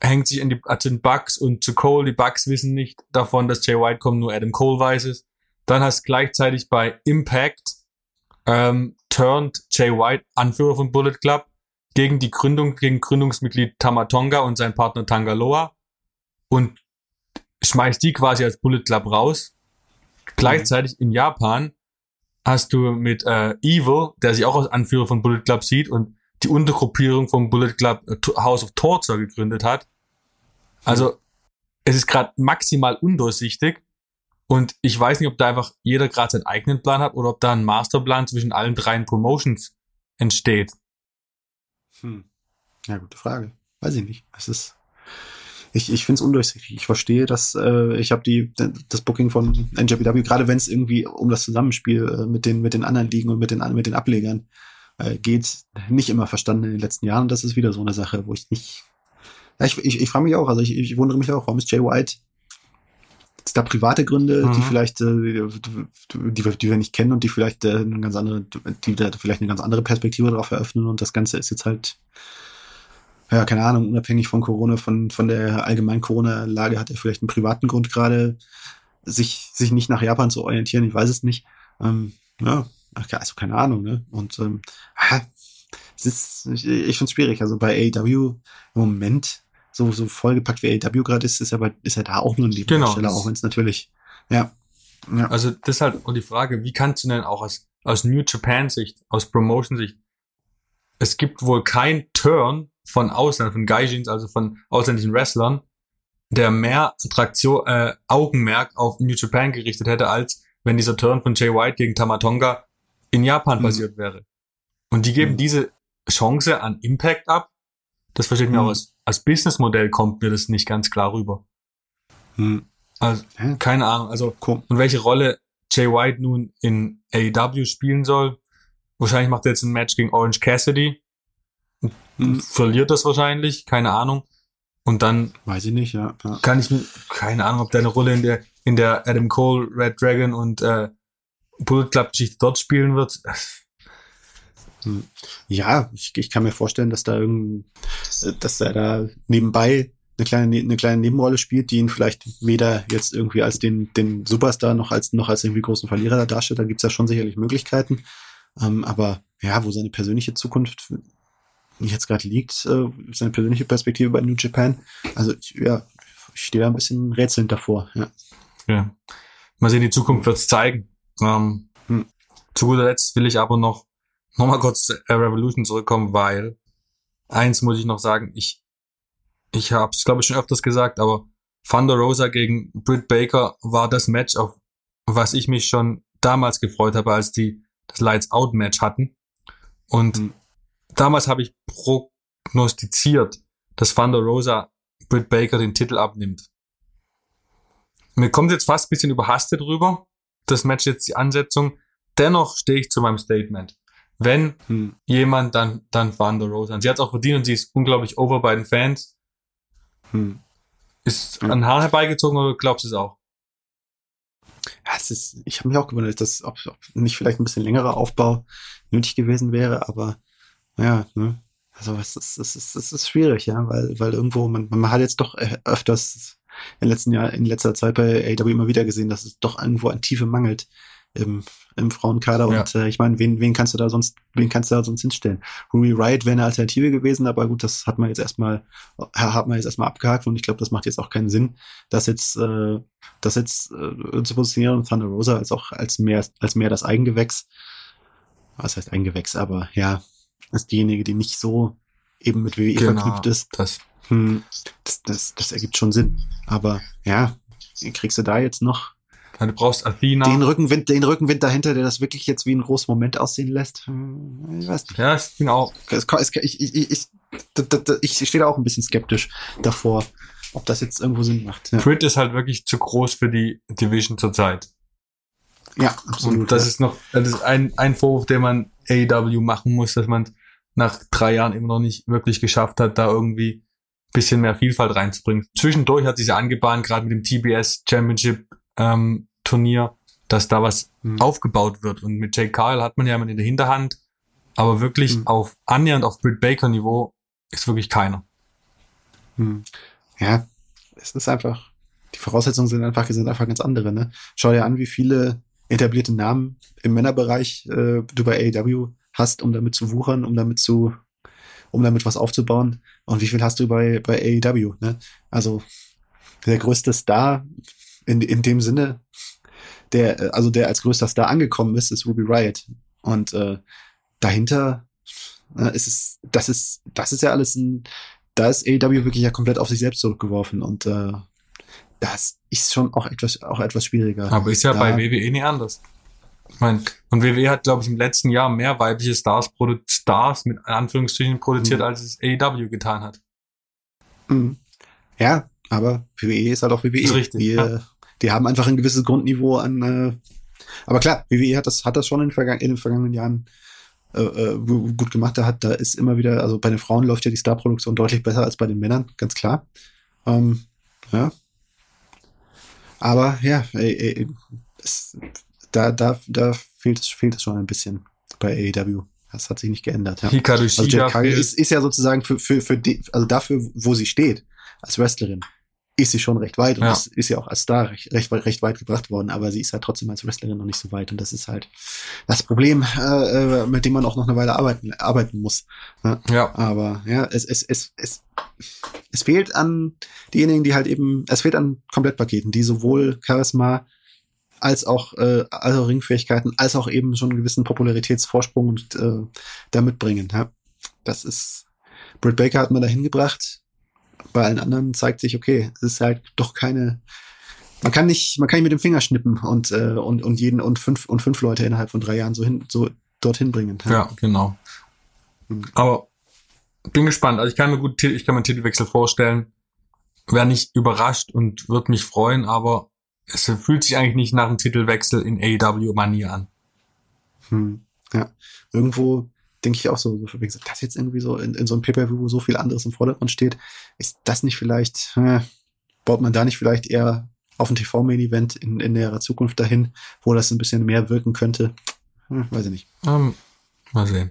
hängt sich in die, also in Bugs und zu Cole. Die Bugs wissen nicht davon, dass Jay White kommt, nur Adam Cole weiß es. Dann hast gleichzeitig bei Impact ähm, turned Jay White, Anführer von Bullet Club, gegen die Gründung, gegen Gründungsmitglied Tamatonga und sein Partner Tangaloa und schmeißt die quasi als Bullet Club raus. Gleichzeitig in Japan hast du mit äh, Evil, der sich auch als Anführer von Bullet Club sieht und die Untergruppierung vom Bullet Club äh, House of Torture gegründet hat. Also es ist gerade maximal undurchsichtig und ich weiß nicht, ob da einfach jeder gerade seinen eigenen Plan hat oder ob da ein Masterplan zwischen allen dreien Promotions entsteht. Hm. Ja, gute Frage. Weiß ich nicht. Es ist ich, ich finde es undurchsichtig. Ich verstehe, dass äh, ich habe die das Booking von NJPW, gerade wenn es irgendwie um das Zusammenspiel äh, mit den mit den anderen Ligen und mit den mit den Ablegern äh, geht, nicht immer verstanden in den letzten Jahren. das ist wieder so eine Sache, wo ich nicht. Ja, ich ich, ich frage mich auch, also ich, ich wundere mich auch, warum ist Jay White Gibt's da private Gründe, mhm. die vielleicht, äh, die, die wir nicht kennen und die vielleicht äh, eine ganz andere, die da vielleicht eine ganz andere Perspektive darauf eröffnen und das Ganze ist jetzt halt ja, keine Ahnung, unabhängig von Corona, von, von der allgemeinen Corona-Lage hat er vielleicht einen privaten Grund gerade, sich, sich nicht nach Japan zu orientieren, ich weiß es nicht. Ähm, ja, also keine Ahnung, ne? Und ähm, es ist, ich, ich finde es schwierig. Also bei AEW im Moment, so, so vollgepackt wie AEW gerade ist, ist er, bei, ist er da auch nur ein Lieblingssteller, genau, auch wenn es natürlich, ja, ja. Also halt auch die Frage, wie kannst du denn auch aus, aus New Japan-Sicht, aus Promotion-Sicht, es gibt wohl kein Turn, von Ausländern, von Gaijins, also von ausländischen Wrestlern, der mehr Attraktion, äh, Augenmerk auf New Japan gerichtet hätte, als wenn dieser Turn von Jay White gegen Tamatonga in Japan mhm. basiert wäre. Und die geben mhm. diese Chance an Impact ab. Das versteht mhm. mir auch als, als Businessmodell kommt mir das nicht ganz klar rüber. Mhm. Also, keine Ahnung. Also, cool. und welche Rolle Jay White nun in AEW spielen soll. Wahrscheinlich macht er jetzt ein Match gegen Orange Cassidy hm. verliert das wahrscheinlich, keine Ahnung. Und dann weiß ich nicht, ja. ja. Kann ich mir keine Ahnung, ob der eine Rolle in der in der Adam Cole, Red Dragon und äh, Bullet Club Geschichte dort spielen wird. Ja, ich, ich kann mir vorstellen, dass da irgend, dass er da nebenbei eine kleine, eine kleine Nebenrolle spielt, die ihn vielleicht weder jetzt irgendwie als den, den Superstar noch als, noch als irgendwie großen Verlierer da darstellt. Da gibt's ja schon sicherlich Möglichkeiten. Ähm, aber ja, wo seine persönliche Zukunft jetzt gerade liegt, äh, seine persönliche Perspektive bei New Japan. Also ich, ja, ich stehe da ein bisschen rätselnd davor. Ja. ja. Mal sehen, die Zukunft wird's zeigen. Ähm, hm. Zu guter Letzt will ich aber noch, noch mal kurz zu Revolution zurückkommen, weil eins muss ich noch sagen, ich, ich habe es glaube ich schon öfters gesagt, aber Thunder Rosa gegen Britt Baker war das Match, auf was ich mich schon damals gefreut habe, als die das Lights Out Match hatten. Und mhm. damals habe ich prognostiziert, dass Thunder Rosa Britt Baker den Titel abnimmt. Mir kommt jetzt fast ein bisschen überhastet rüber, das Match jetzt die Ansetzung. Dennoch stehe ich zu meinem Statement. Wenn hm. jemand, dann, dann Thunder Rosa. Und sie hat es auch verdient und sie ist unglaublich over bei den Fans. Hm. Ist hm. an Haar herbeigezogen oder glaubst du es auch? Ja, es ist, ich habe mich auch gewundert, dass ob, ob nicht vielleicht ein bisschen längerer Aufbau nötig gewesen wäre, aber ja, ne? Also es ist, es ist, es ist schwierig, ja, weil, weil irgendwo, man, man hat jetzt doch äh, öfters in letzten Jahr, in letzter Zeit bei AW immer wieder gesehen, dass es doch irgendwo an Tiefe mangelt im, im Frauenkader. Ja. Und äh, ich meine, wen, wen kannst du da sonst, wen kannst du da sonst hinstellen? Ruby Wright wäre eine Alternative gewesen, aber gut, das hat man jetzt erstmal, hat man jetzt erstmal abgehakt und ich glaube, das macht jetzt auch keinen Sinn, das jetzt, äh, das jetzt äh, zu positionieren Thunder Rosa als auch als mehr, als mehr das Eigengewächs. Was heißt Eigengewächs, aber ja, ist diejenige, die nicht so eben mit WWE genau, verknüpft ist. Das. Hm, das, das, das ergibt schon Sinn. Aber ja, kriegst du da jetzt noch du brauchst Athena. Den Rückenwind, den Rückenwind dahinter, der das wirklich jetzt wie ein großes Moment aussehen lässt. Hm, ich weiß nicht. Ja. Ich, ich, ich, ich, ich stehe da auch ein bisschen skeptisch davor, ob das jetzt irgendwo Sinn macht. Ja. Crit ist halt wirklich zu groß für die Division zurzeit. Ja, absolut. Und das ja. ist noch, das ist ein, ein Vorwurf, den man AEW machen muss, dass man nach drei Jahren immer noch nicht wirklich geschafft hat, da irgendwie bisschen mehr Vielfalt reinzubringen. Zwischendurch hat sich ja angebahnt, gerade mit dem TBS Championship ähm, Turnier, dass da was mhm. aufgebaut wird. Und mit Jake Kyle hat man ja immer in der Hinterhand, aber wirklich mhm. auf annähernd auf Britt Baker Niveau ist wirklich keiner. Mhm. Ja, es ist einfach, die Voraussetzungen sind einfach, sind einfach ganz andere. Ne? Schau dir an, wie viele etablierte Namen im Männerbereich äh, du bei AEW hast, um damit zu wuchern, um damit zu, um damit was aufzubauen. Und wie viel hast du bei, bei AEW? Ne? Also der größte Star in, in dem Sinne, der, also der als größter Star angekommen ist, ist Ruby Riot. Und äh, dahinter äh, ist es, das ist, das ist ja alles ein, da ist AEW wirklich ja komplett auf sich selbst zurückgeworfen und äh, das ist schon auch etwas, auch etwas schwieriger. Aber ist ja da, bei WWE nicht anders. Ich meine, und WWE hat, glaube ich, im letzten Jahr mehr weibliche Stars, Stars mit Anführungsstrichen produziert, mhm. als es AEW getan hat. Mhm. Ja, aber WWE ist halt auch WWE. Richtig. Die, ja. die haben einfach ein gewisses Grundniveau an. Äh, aber klar, WWE hat das, hat das schon in, Vergangen, in den vergangenen Jahren äh, äh gut gemacht. Da hat, da ist immer wieder, also bei den Frauen läuft ja die Starproduktion deutlich besser als bei den Männern, ganz klar. Ähm, ja. Aber ja, ey, ey, es, da, da, da fehlt es, fehlt es schon ein bisschen bei AEW. Das hat sich nicht geändert. Ja. Hikaru also Jet ist, ist ja sozusagen für, für, für die, also dafür, wo sie steht, als Wrestlerin, ist sie schon recht weit und ja. ist, ist ja auch als Star recht, recht, recht weit gebracht worden, aber sie ist halt trotzdem als Wrestlerin noch nicht so weit und das ist halt das Problem, äh, äh mit dem man auch noch eine Weile arbeiten, arbeiten muss. Ja. ja. Aber ja, es, es, es, es, es fehlt an diejenigen, die halt eben, es fehlt an Komplettpaketen, die sowohl Charisma als auch äh, also Ringfähigkeiten, als auch eben schon einen gewissen Popularitätsvorsprung und, äh, da mitbringen. Ja. Das ist Britt Baker hat man da hingebracht. Bei allen anderen zeigt sich, okay, es ist halt doch keine. Man kann nicht, man kann nicht mit dem Finger schnippen und äh, und und jeden und fünf und fünf Leute innerhalb von drei Jahren so hin so dorthin bringen. Ja, ja genau. Mhm. Aber bin gespannt. Also ich kann mir gut, ich kann mir einen Titelwechsel vorstellen. Wäre nicht überrascht und würde mich freuen, aber es fühlt sich eigentlich nicht nach einem Titelwechsel in AEW-Manier an. Hm, ja, irgendwo denke ich auch so, so das jetzt irgendwie so in, in so einem Pay-Per-View, wo so viel anderes im Vordergrund steht, ist das nicht vielleicht, äh, baut man da nicht vielleicht eher auf ein TV-Main-Event in, in näherer Zukunft dahin, wo das ein bisschen mehr wirken könnte? Hm, weiß ich nicht. Ähm, mal sehen.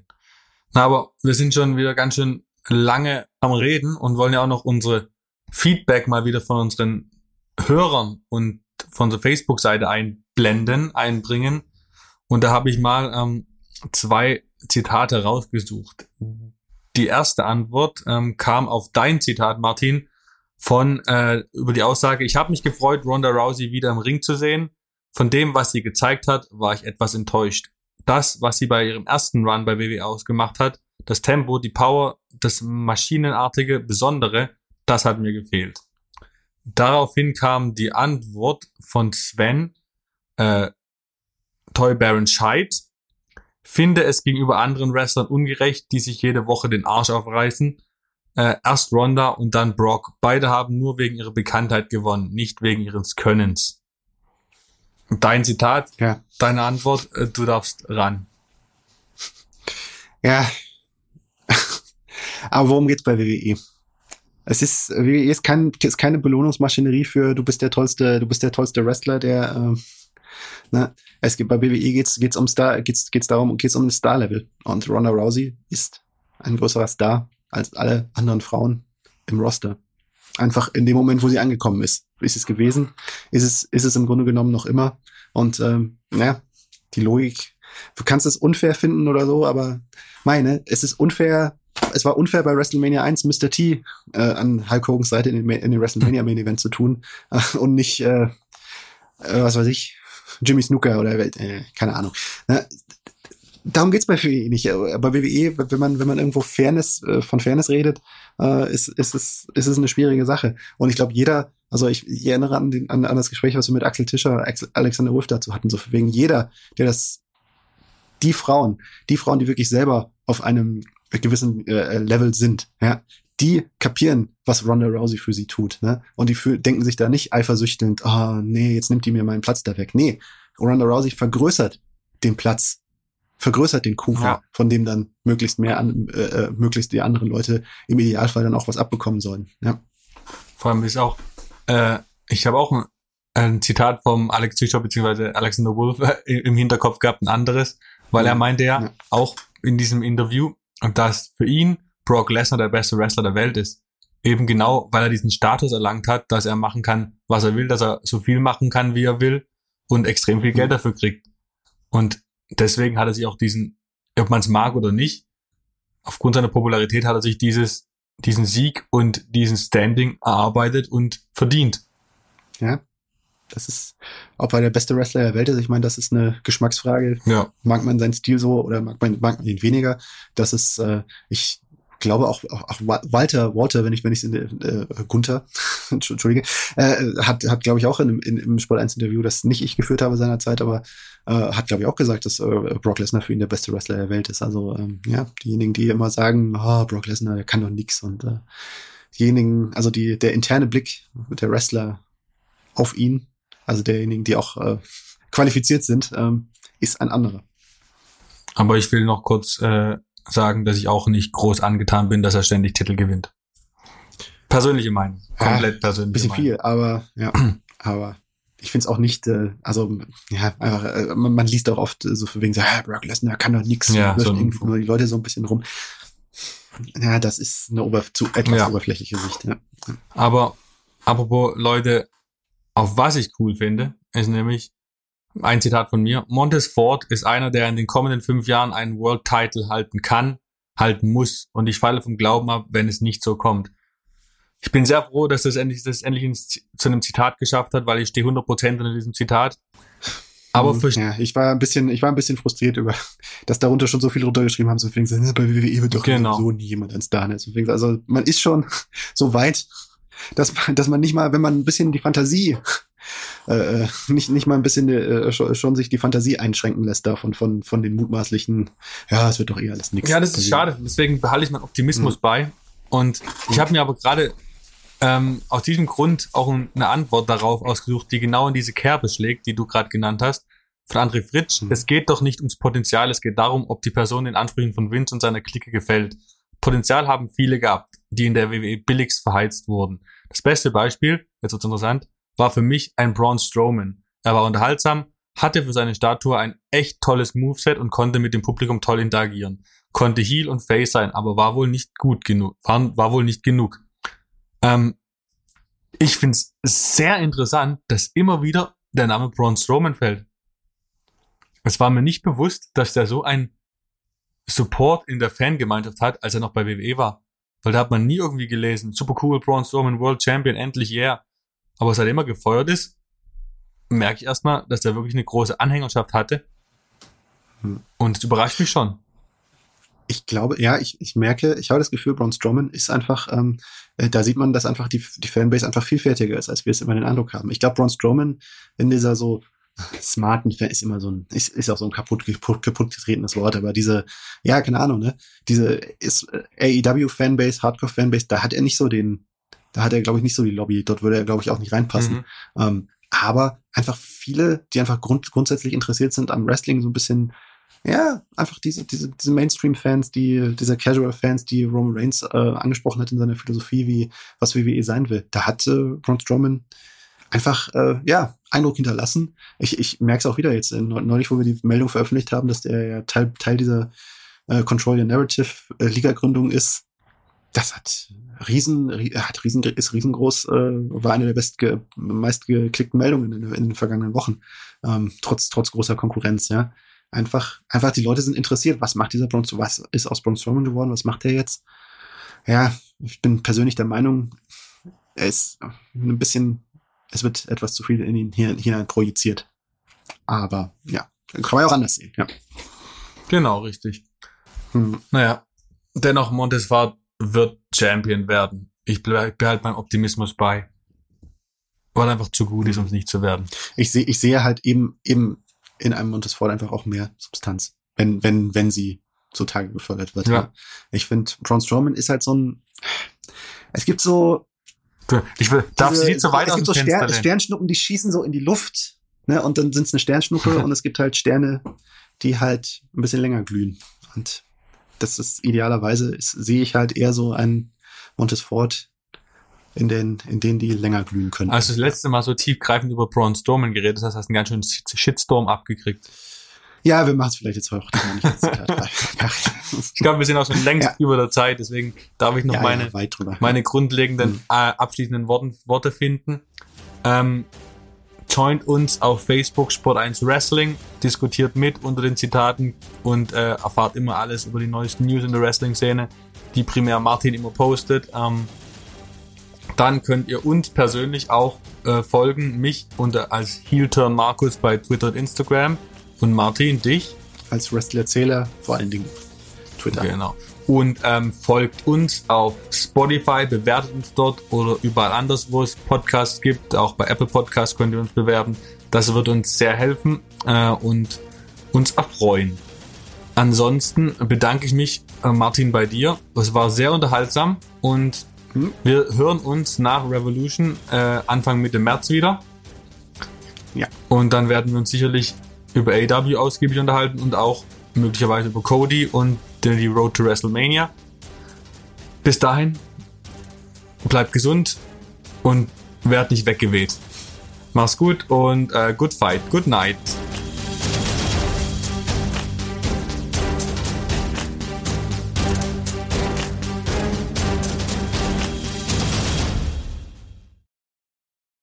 Na, aber wir sind schon wieder ganz schön lange am Reden und wollen ja auch noch unsere Feedback mal wieder von unseren Hörern und von unserer Facebook-Seite einblenden, einbringen. Und da habe ich mal ähm, zwei Zitate rausgesucht. Die erste Antwort ähm, kam auf dein Zitat, Martin, von äh, über die Aussage, ich habe mich gefreut, Ronda Rousey wieder im Ring zu sehen. Von dem, was sie gezeigt hat, war ich etwas enttäuscht. das, was sie bei ihrem ersten Run bei WWE ausgemacht hat, das Tempo, die Power, das maschinenartige, besondere, das hat mir gefehlt. Daraufhin kam die Antwort von Sven, äh, Toy Baron Scheid, finde es gegenüber anderen Wrestlern ungerecht, die sich jede Woche den Arsch aufreißen. Äh, erst Ronda und dann Brock. Beide haben nur wegen ihrer Bekanntheit gewonnen, nicht wegen ihres Könnens. Dein Zitat, Ja. deine Antwort, äh, du darfst ran. Ja. Aber worum geht's bei WWE? Es ist, WWE ist, kein, ist keine Belohnungsmaschinerie für, du bist der tollste, du bist der tollste Wrestler, der, ähm, ne, es geht, bei WWE geht's, geht's um Star, geht's, geht's darum, geht's um ein Star-Level. Und Ronda Rousey ist ein größerer Star als alle anderen Frauen im Roster. Einfach in dem Moment, wo sie angekommen ist. Ist es gewesen? Ist es, ist es im Grunde genommen noch immer? Und, ähm, ja, die Logik, du kannst es unfair finden oder so, aber meine, es ist unfair, es war unfair bei WrestleMania 1 Mr. T äh, an Hulk Hogans Seite in den, in den WrestleMania Main Event zu tun äh, und nicht, äh, äh, was weiß ich, Jimmy Snooker oder äh, keine Ahnung. Ne? Darum geht's bei WWE nicht. Bei WWE, wenn man, wenn man irgendwo Fairness, äh, von Fairness redet, äh, ist, ist, es, ist es eine schwierige Sache. Und ich glaube, jeder, also ich, ich erinnere an, den, an, an das Gespräch, was wir mit Axel Tischer, Alexander Wolf dazu hatten, so wegen jeder, der das, die Frauen, die Frauen, die wirklich selber auf einem gewissen äh, Level sind, ja, die kapieren, was Ronda Rousey für sie tut, ne? Und die fühl, denken sich da nicht eifersüchtelnd, ah, nee, jetzt nimmt die mir meinen Platz da weg. Nee, Ronda Rousey vergrößert den Platz, vergrößert den Kuchen, Ja. von dem dann möglichst mehr an, äh, äh, möglichst die anderen Leute im Idealfall dann auch was abbekommen sollen. Ja. Vor allem ist auch, äh, ich habe auch ein, ein Zitat vom Alex Tischer bzw. Alexander Wolf äh, im Hinterkopf gehabt, ein anderes, weil er Ja. meinte ja, Ja. auch in diesem Interview, dass für ihn Brock Lesnar der beste Wrestler der Welt ist. Eben genau, weil er diesen Status erlangt hat, dass er machen kann, was er will, dass er so viel machen kann, wie er will und extrem viel Geld Mhm. dafür kriegt. Und deswegen hat er sich auch diesen, ob man es mag oder nicht, aufgrund seiner Popularität hat er sich dieses, diesen Sieg und diesen Standing erarbeitet und verdient. ja. Das ist, ob er der beste Wrestler der Welt ist, ich meine, das ist eine Geschmacksfrage. Ja. mag man seinen Stil so oder mag man, mag man ihn weniger. Das ist, äh, ich glaube auch, auch, auch Wa- Walter, Walter, wenn ich, wenn ich in äh, Gunther, entschuldige, äh, hat, hat glaube ich auch in, in, im Sport 1 Interview, das nicht ich geführt habe seinerzeit, aber äh, hat glaube ich auch gesagt, dass äh, Brock Lesnar für ihn der beste Wrestler der Welt ist. Also ähm, ja, diejenigen, die immer sagen, ah, Brock Lesnar, der kann doch nix und äh, diejenigen, also die, der interne Blick der Wrestler auf ihn, also derjenigen, die auch äh, qualifiziert sind, ähm, ist ein anderer. Aber ich will noch kurz äh, sagen, dass ich auch nicht groß angetan bin, dass er ständig Titel gewinnt. Persönliche Meinung. Ja, Komplett persönliche bisschen Meinung. viel, aber ja, aber ich finde es auch nicht, äh, also ja, einfach, äh, man, man liest auch oft äh, so für wegen so, ah, Brock Lesnar kann doch nix, Ja, so nur die Leute so ein bisschen rum. Ja, das ist eine ober zu etwas Ja. oberflächliche Sicht. Ja. Aber apropos Leute, auf was ich cool finde, ist nämlich ein Zitat von mir. Montez Ford ist einer, der in den kommenden fünf Jahren einen World Title halten kann, halten muss. Und ich falle vom Glauben ab, wenn es nicht so kommt. Ich bin sehr froh, dass das endlich, das endlich ins, zu einem Zitat geschafft hat, weil ich stehe 100% hinter diesem Zitat. Aber für, ja, ich war ein bisschen, ich war ein bisschen frustriert über, dass darunter schon so viel runtergeschrieben haben, so ne, bei WWE wird doch Genau. so nie jemand ein Star. Ne? So also man ist schon so weit, dass man, dass man nicht mal, wenn man ein bisschen die Fantasie äh, nicht, nicht mal ein bisschen äh, schon, schon sich die Fantasie einschränken lässt davon, von, von den mutmaßlichen, ja, es wird doch eh alles nix. Ja, das ist schade. Deswegen behalte ich meinen Optimismus bei. Und ich habe mir aber gerade ähm, aus diesem Grund auch ein- eine Antwort darauf ausgesucht, die genau in diese Kerbe schlägt, die du gerade genannt hast, von André Fritsch. Mhm. Es geht doch nicht ums Potenzial, es geht darum, ob die Person den Ansprüchen von Vince und seiner Clique gefällt. Potenzial haben viele gehabt, die in der WWE billigst verheizt wurden. Das beste Beispiel, jetzt wird's interessant, war für mich ein Braun Strowman. Er war unterhaltsam, hatte für seine Statue ein echt tolles Moveset und konnte mit dem Publikum toll interagieren. Konnte Heel und Face sein, aber war wohl nicht gut genug, war, war wohl nicht genug. Ähm, ich find's sehr interessant, dass immer wieder der Name Braun Strowman fällt. Es war mir nicht bewusst, dass der so ein Support in der Fangemeinschaft hat, als er noch bei WWE war. Weil da hat man nie irgendwie gelesen, super cool, Braun Strowman, World Champion, endlich yeah. Aber seitdem er gefeuert ist, merke ich erstmal, dass der wirklich eine große Anhängerschaft hatte. Und es überrascht mich schon. Ich glaube, ja, ich, ich merke, ich habe das Gefühl, Braun Strowman ist einfach, ähm, äh, da sieht man, dass einfach die, die Fanbase einfach vielfältiger ist, als wir es immer den Eindruck haben. Ich glaube, Braun Strowman in dieser so smarten Fan ist immer so ein, ist, ist auch so ein kaputt, kaputt, kaputt getretenes Wort, aber diese, ja, keine Ahnung, ne, diese ist äh, AEW-Fanbase, Hardcore-Fanbase, da hat er nicht so den, da hat er, glaube ich, nicht so die Lobby, dort würde er, glaube ich, auch nicht reinpassen. Mhm. Ähm, aber einfach viele, die einfach grund, grundsätzlich interessiert sind am Wrestling, so ein bisschen, ja, einfach diese, diese, diese Mainstream-Fans, die, diese Casual-Fans, die Roman Reigns äh, angesprochen hat in seiner Philosophie, wie was WWE sein will. Da hat äh, Braun Strowman einfach, äh, ja, Eindruck hinterlassen. Ich, ich merke es auch wieder jetzt, neulich, wo wir die Meldung veröffentlicht haben, dass der ja Teil, Teil dieser äh, Control Your Narrative äh, Liga-Gründung ist. Das hat riesen, hat riesen, ist riesengroß, äh, war eine der best meistgeklickten Meldungen in, in, den vergangenen Wochen, ähm, trotz, trotz großer Konkurrenz, ja. Einfach, einfach die Leute sind interessiert, was macht dieser Bronze, was ist aus Braun Strowman geworden, was macht er jetzt? Ja, ich bin persönlich der Meinung, er ist ein bisschen es wird etwas zu viel in ihn hinein projiziert. Aber ja, kann man ja auch anders sehen, ja. Genau, richtig. Hm. Naja, dennoch Montesfort wird Champion werden. Ich behalte meinen Optimismus bei. Weil einfach zu gut ist, um es nicht zu werden. Ich sehe, ich sehe halt eben, eben in einem Montesfort einfach auch mehr Substanz. Wenn, wenn, wenn sie zutage gefördert wird. Ja. Ich finde, Braun Strowman ist halt so ein, es gibt so, ich will, darf diese, sie nicht so weit Es gibt so Stern, Sternschnuppen, die schießen so in die Luft, ne, und dann sind es eine Sternschnuppe und es gibt halt Sterne, die halt ein bisschen länger glühen. Und das ist idealerweise, ist, sehe ich halt eher so ein Montesfort in den, in denen die länger glühen können. Als du das letzte Mal so tiefgreifend über Braun Strowman geredet hast, hast du einen ganz schönen Shitstorm abgekriegt. Ja, wir machen es vielleicht jetzt heute nicht. ich glaube, wir sind auch schon längst ja. über der Zeit, deswegen darf ich noch ja, meine, ja, meine grundlegenden mhm. äh, abschließenden Worten, Worte finden. Ähm, joint uns auf Facebook Sport1 Wrestling, diskutiert mit unter den Zitaten und äh, erfahrt immer alles über die neuesten News in der Wrestling-Szene, die primär Martin immer postet. Ähm, dann könnt ihr uns persönlich auch äh, folgen, mich unter als Heelturn Markus bei Twitter und Instagram. Und Martin, dich? Als Wrestler-Erzähler, vor allen Dingen Twitter. Genau. Und ähm, folgt uns auf Spotify, bewertet uns dort oder überall anders, wo es Podcasts gibt. Auch bei Apple Podcasts könnt ihr uns bewerben. Das wird uns sehr helfen äh, und uns erfreuen. Ansonsten bedanke ich mich, äh, Martin, bei dir. Es war sehr unterhaltsam und hm? wir hören uns nach Revolution äh, Anfang Mitte März wieder. Ja. Und dann werden wir uns sicherlich über AW ausgiebig unterhalten und auch möglicherweise über Cody und die Road to WrestleMania. Bis dahin, bleibt gesund und werd nicht weggeweht. Mach's gut und äh, good fight, good night.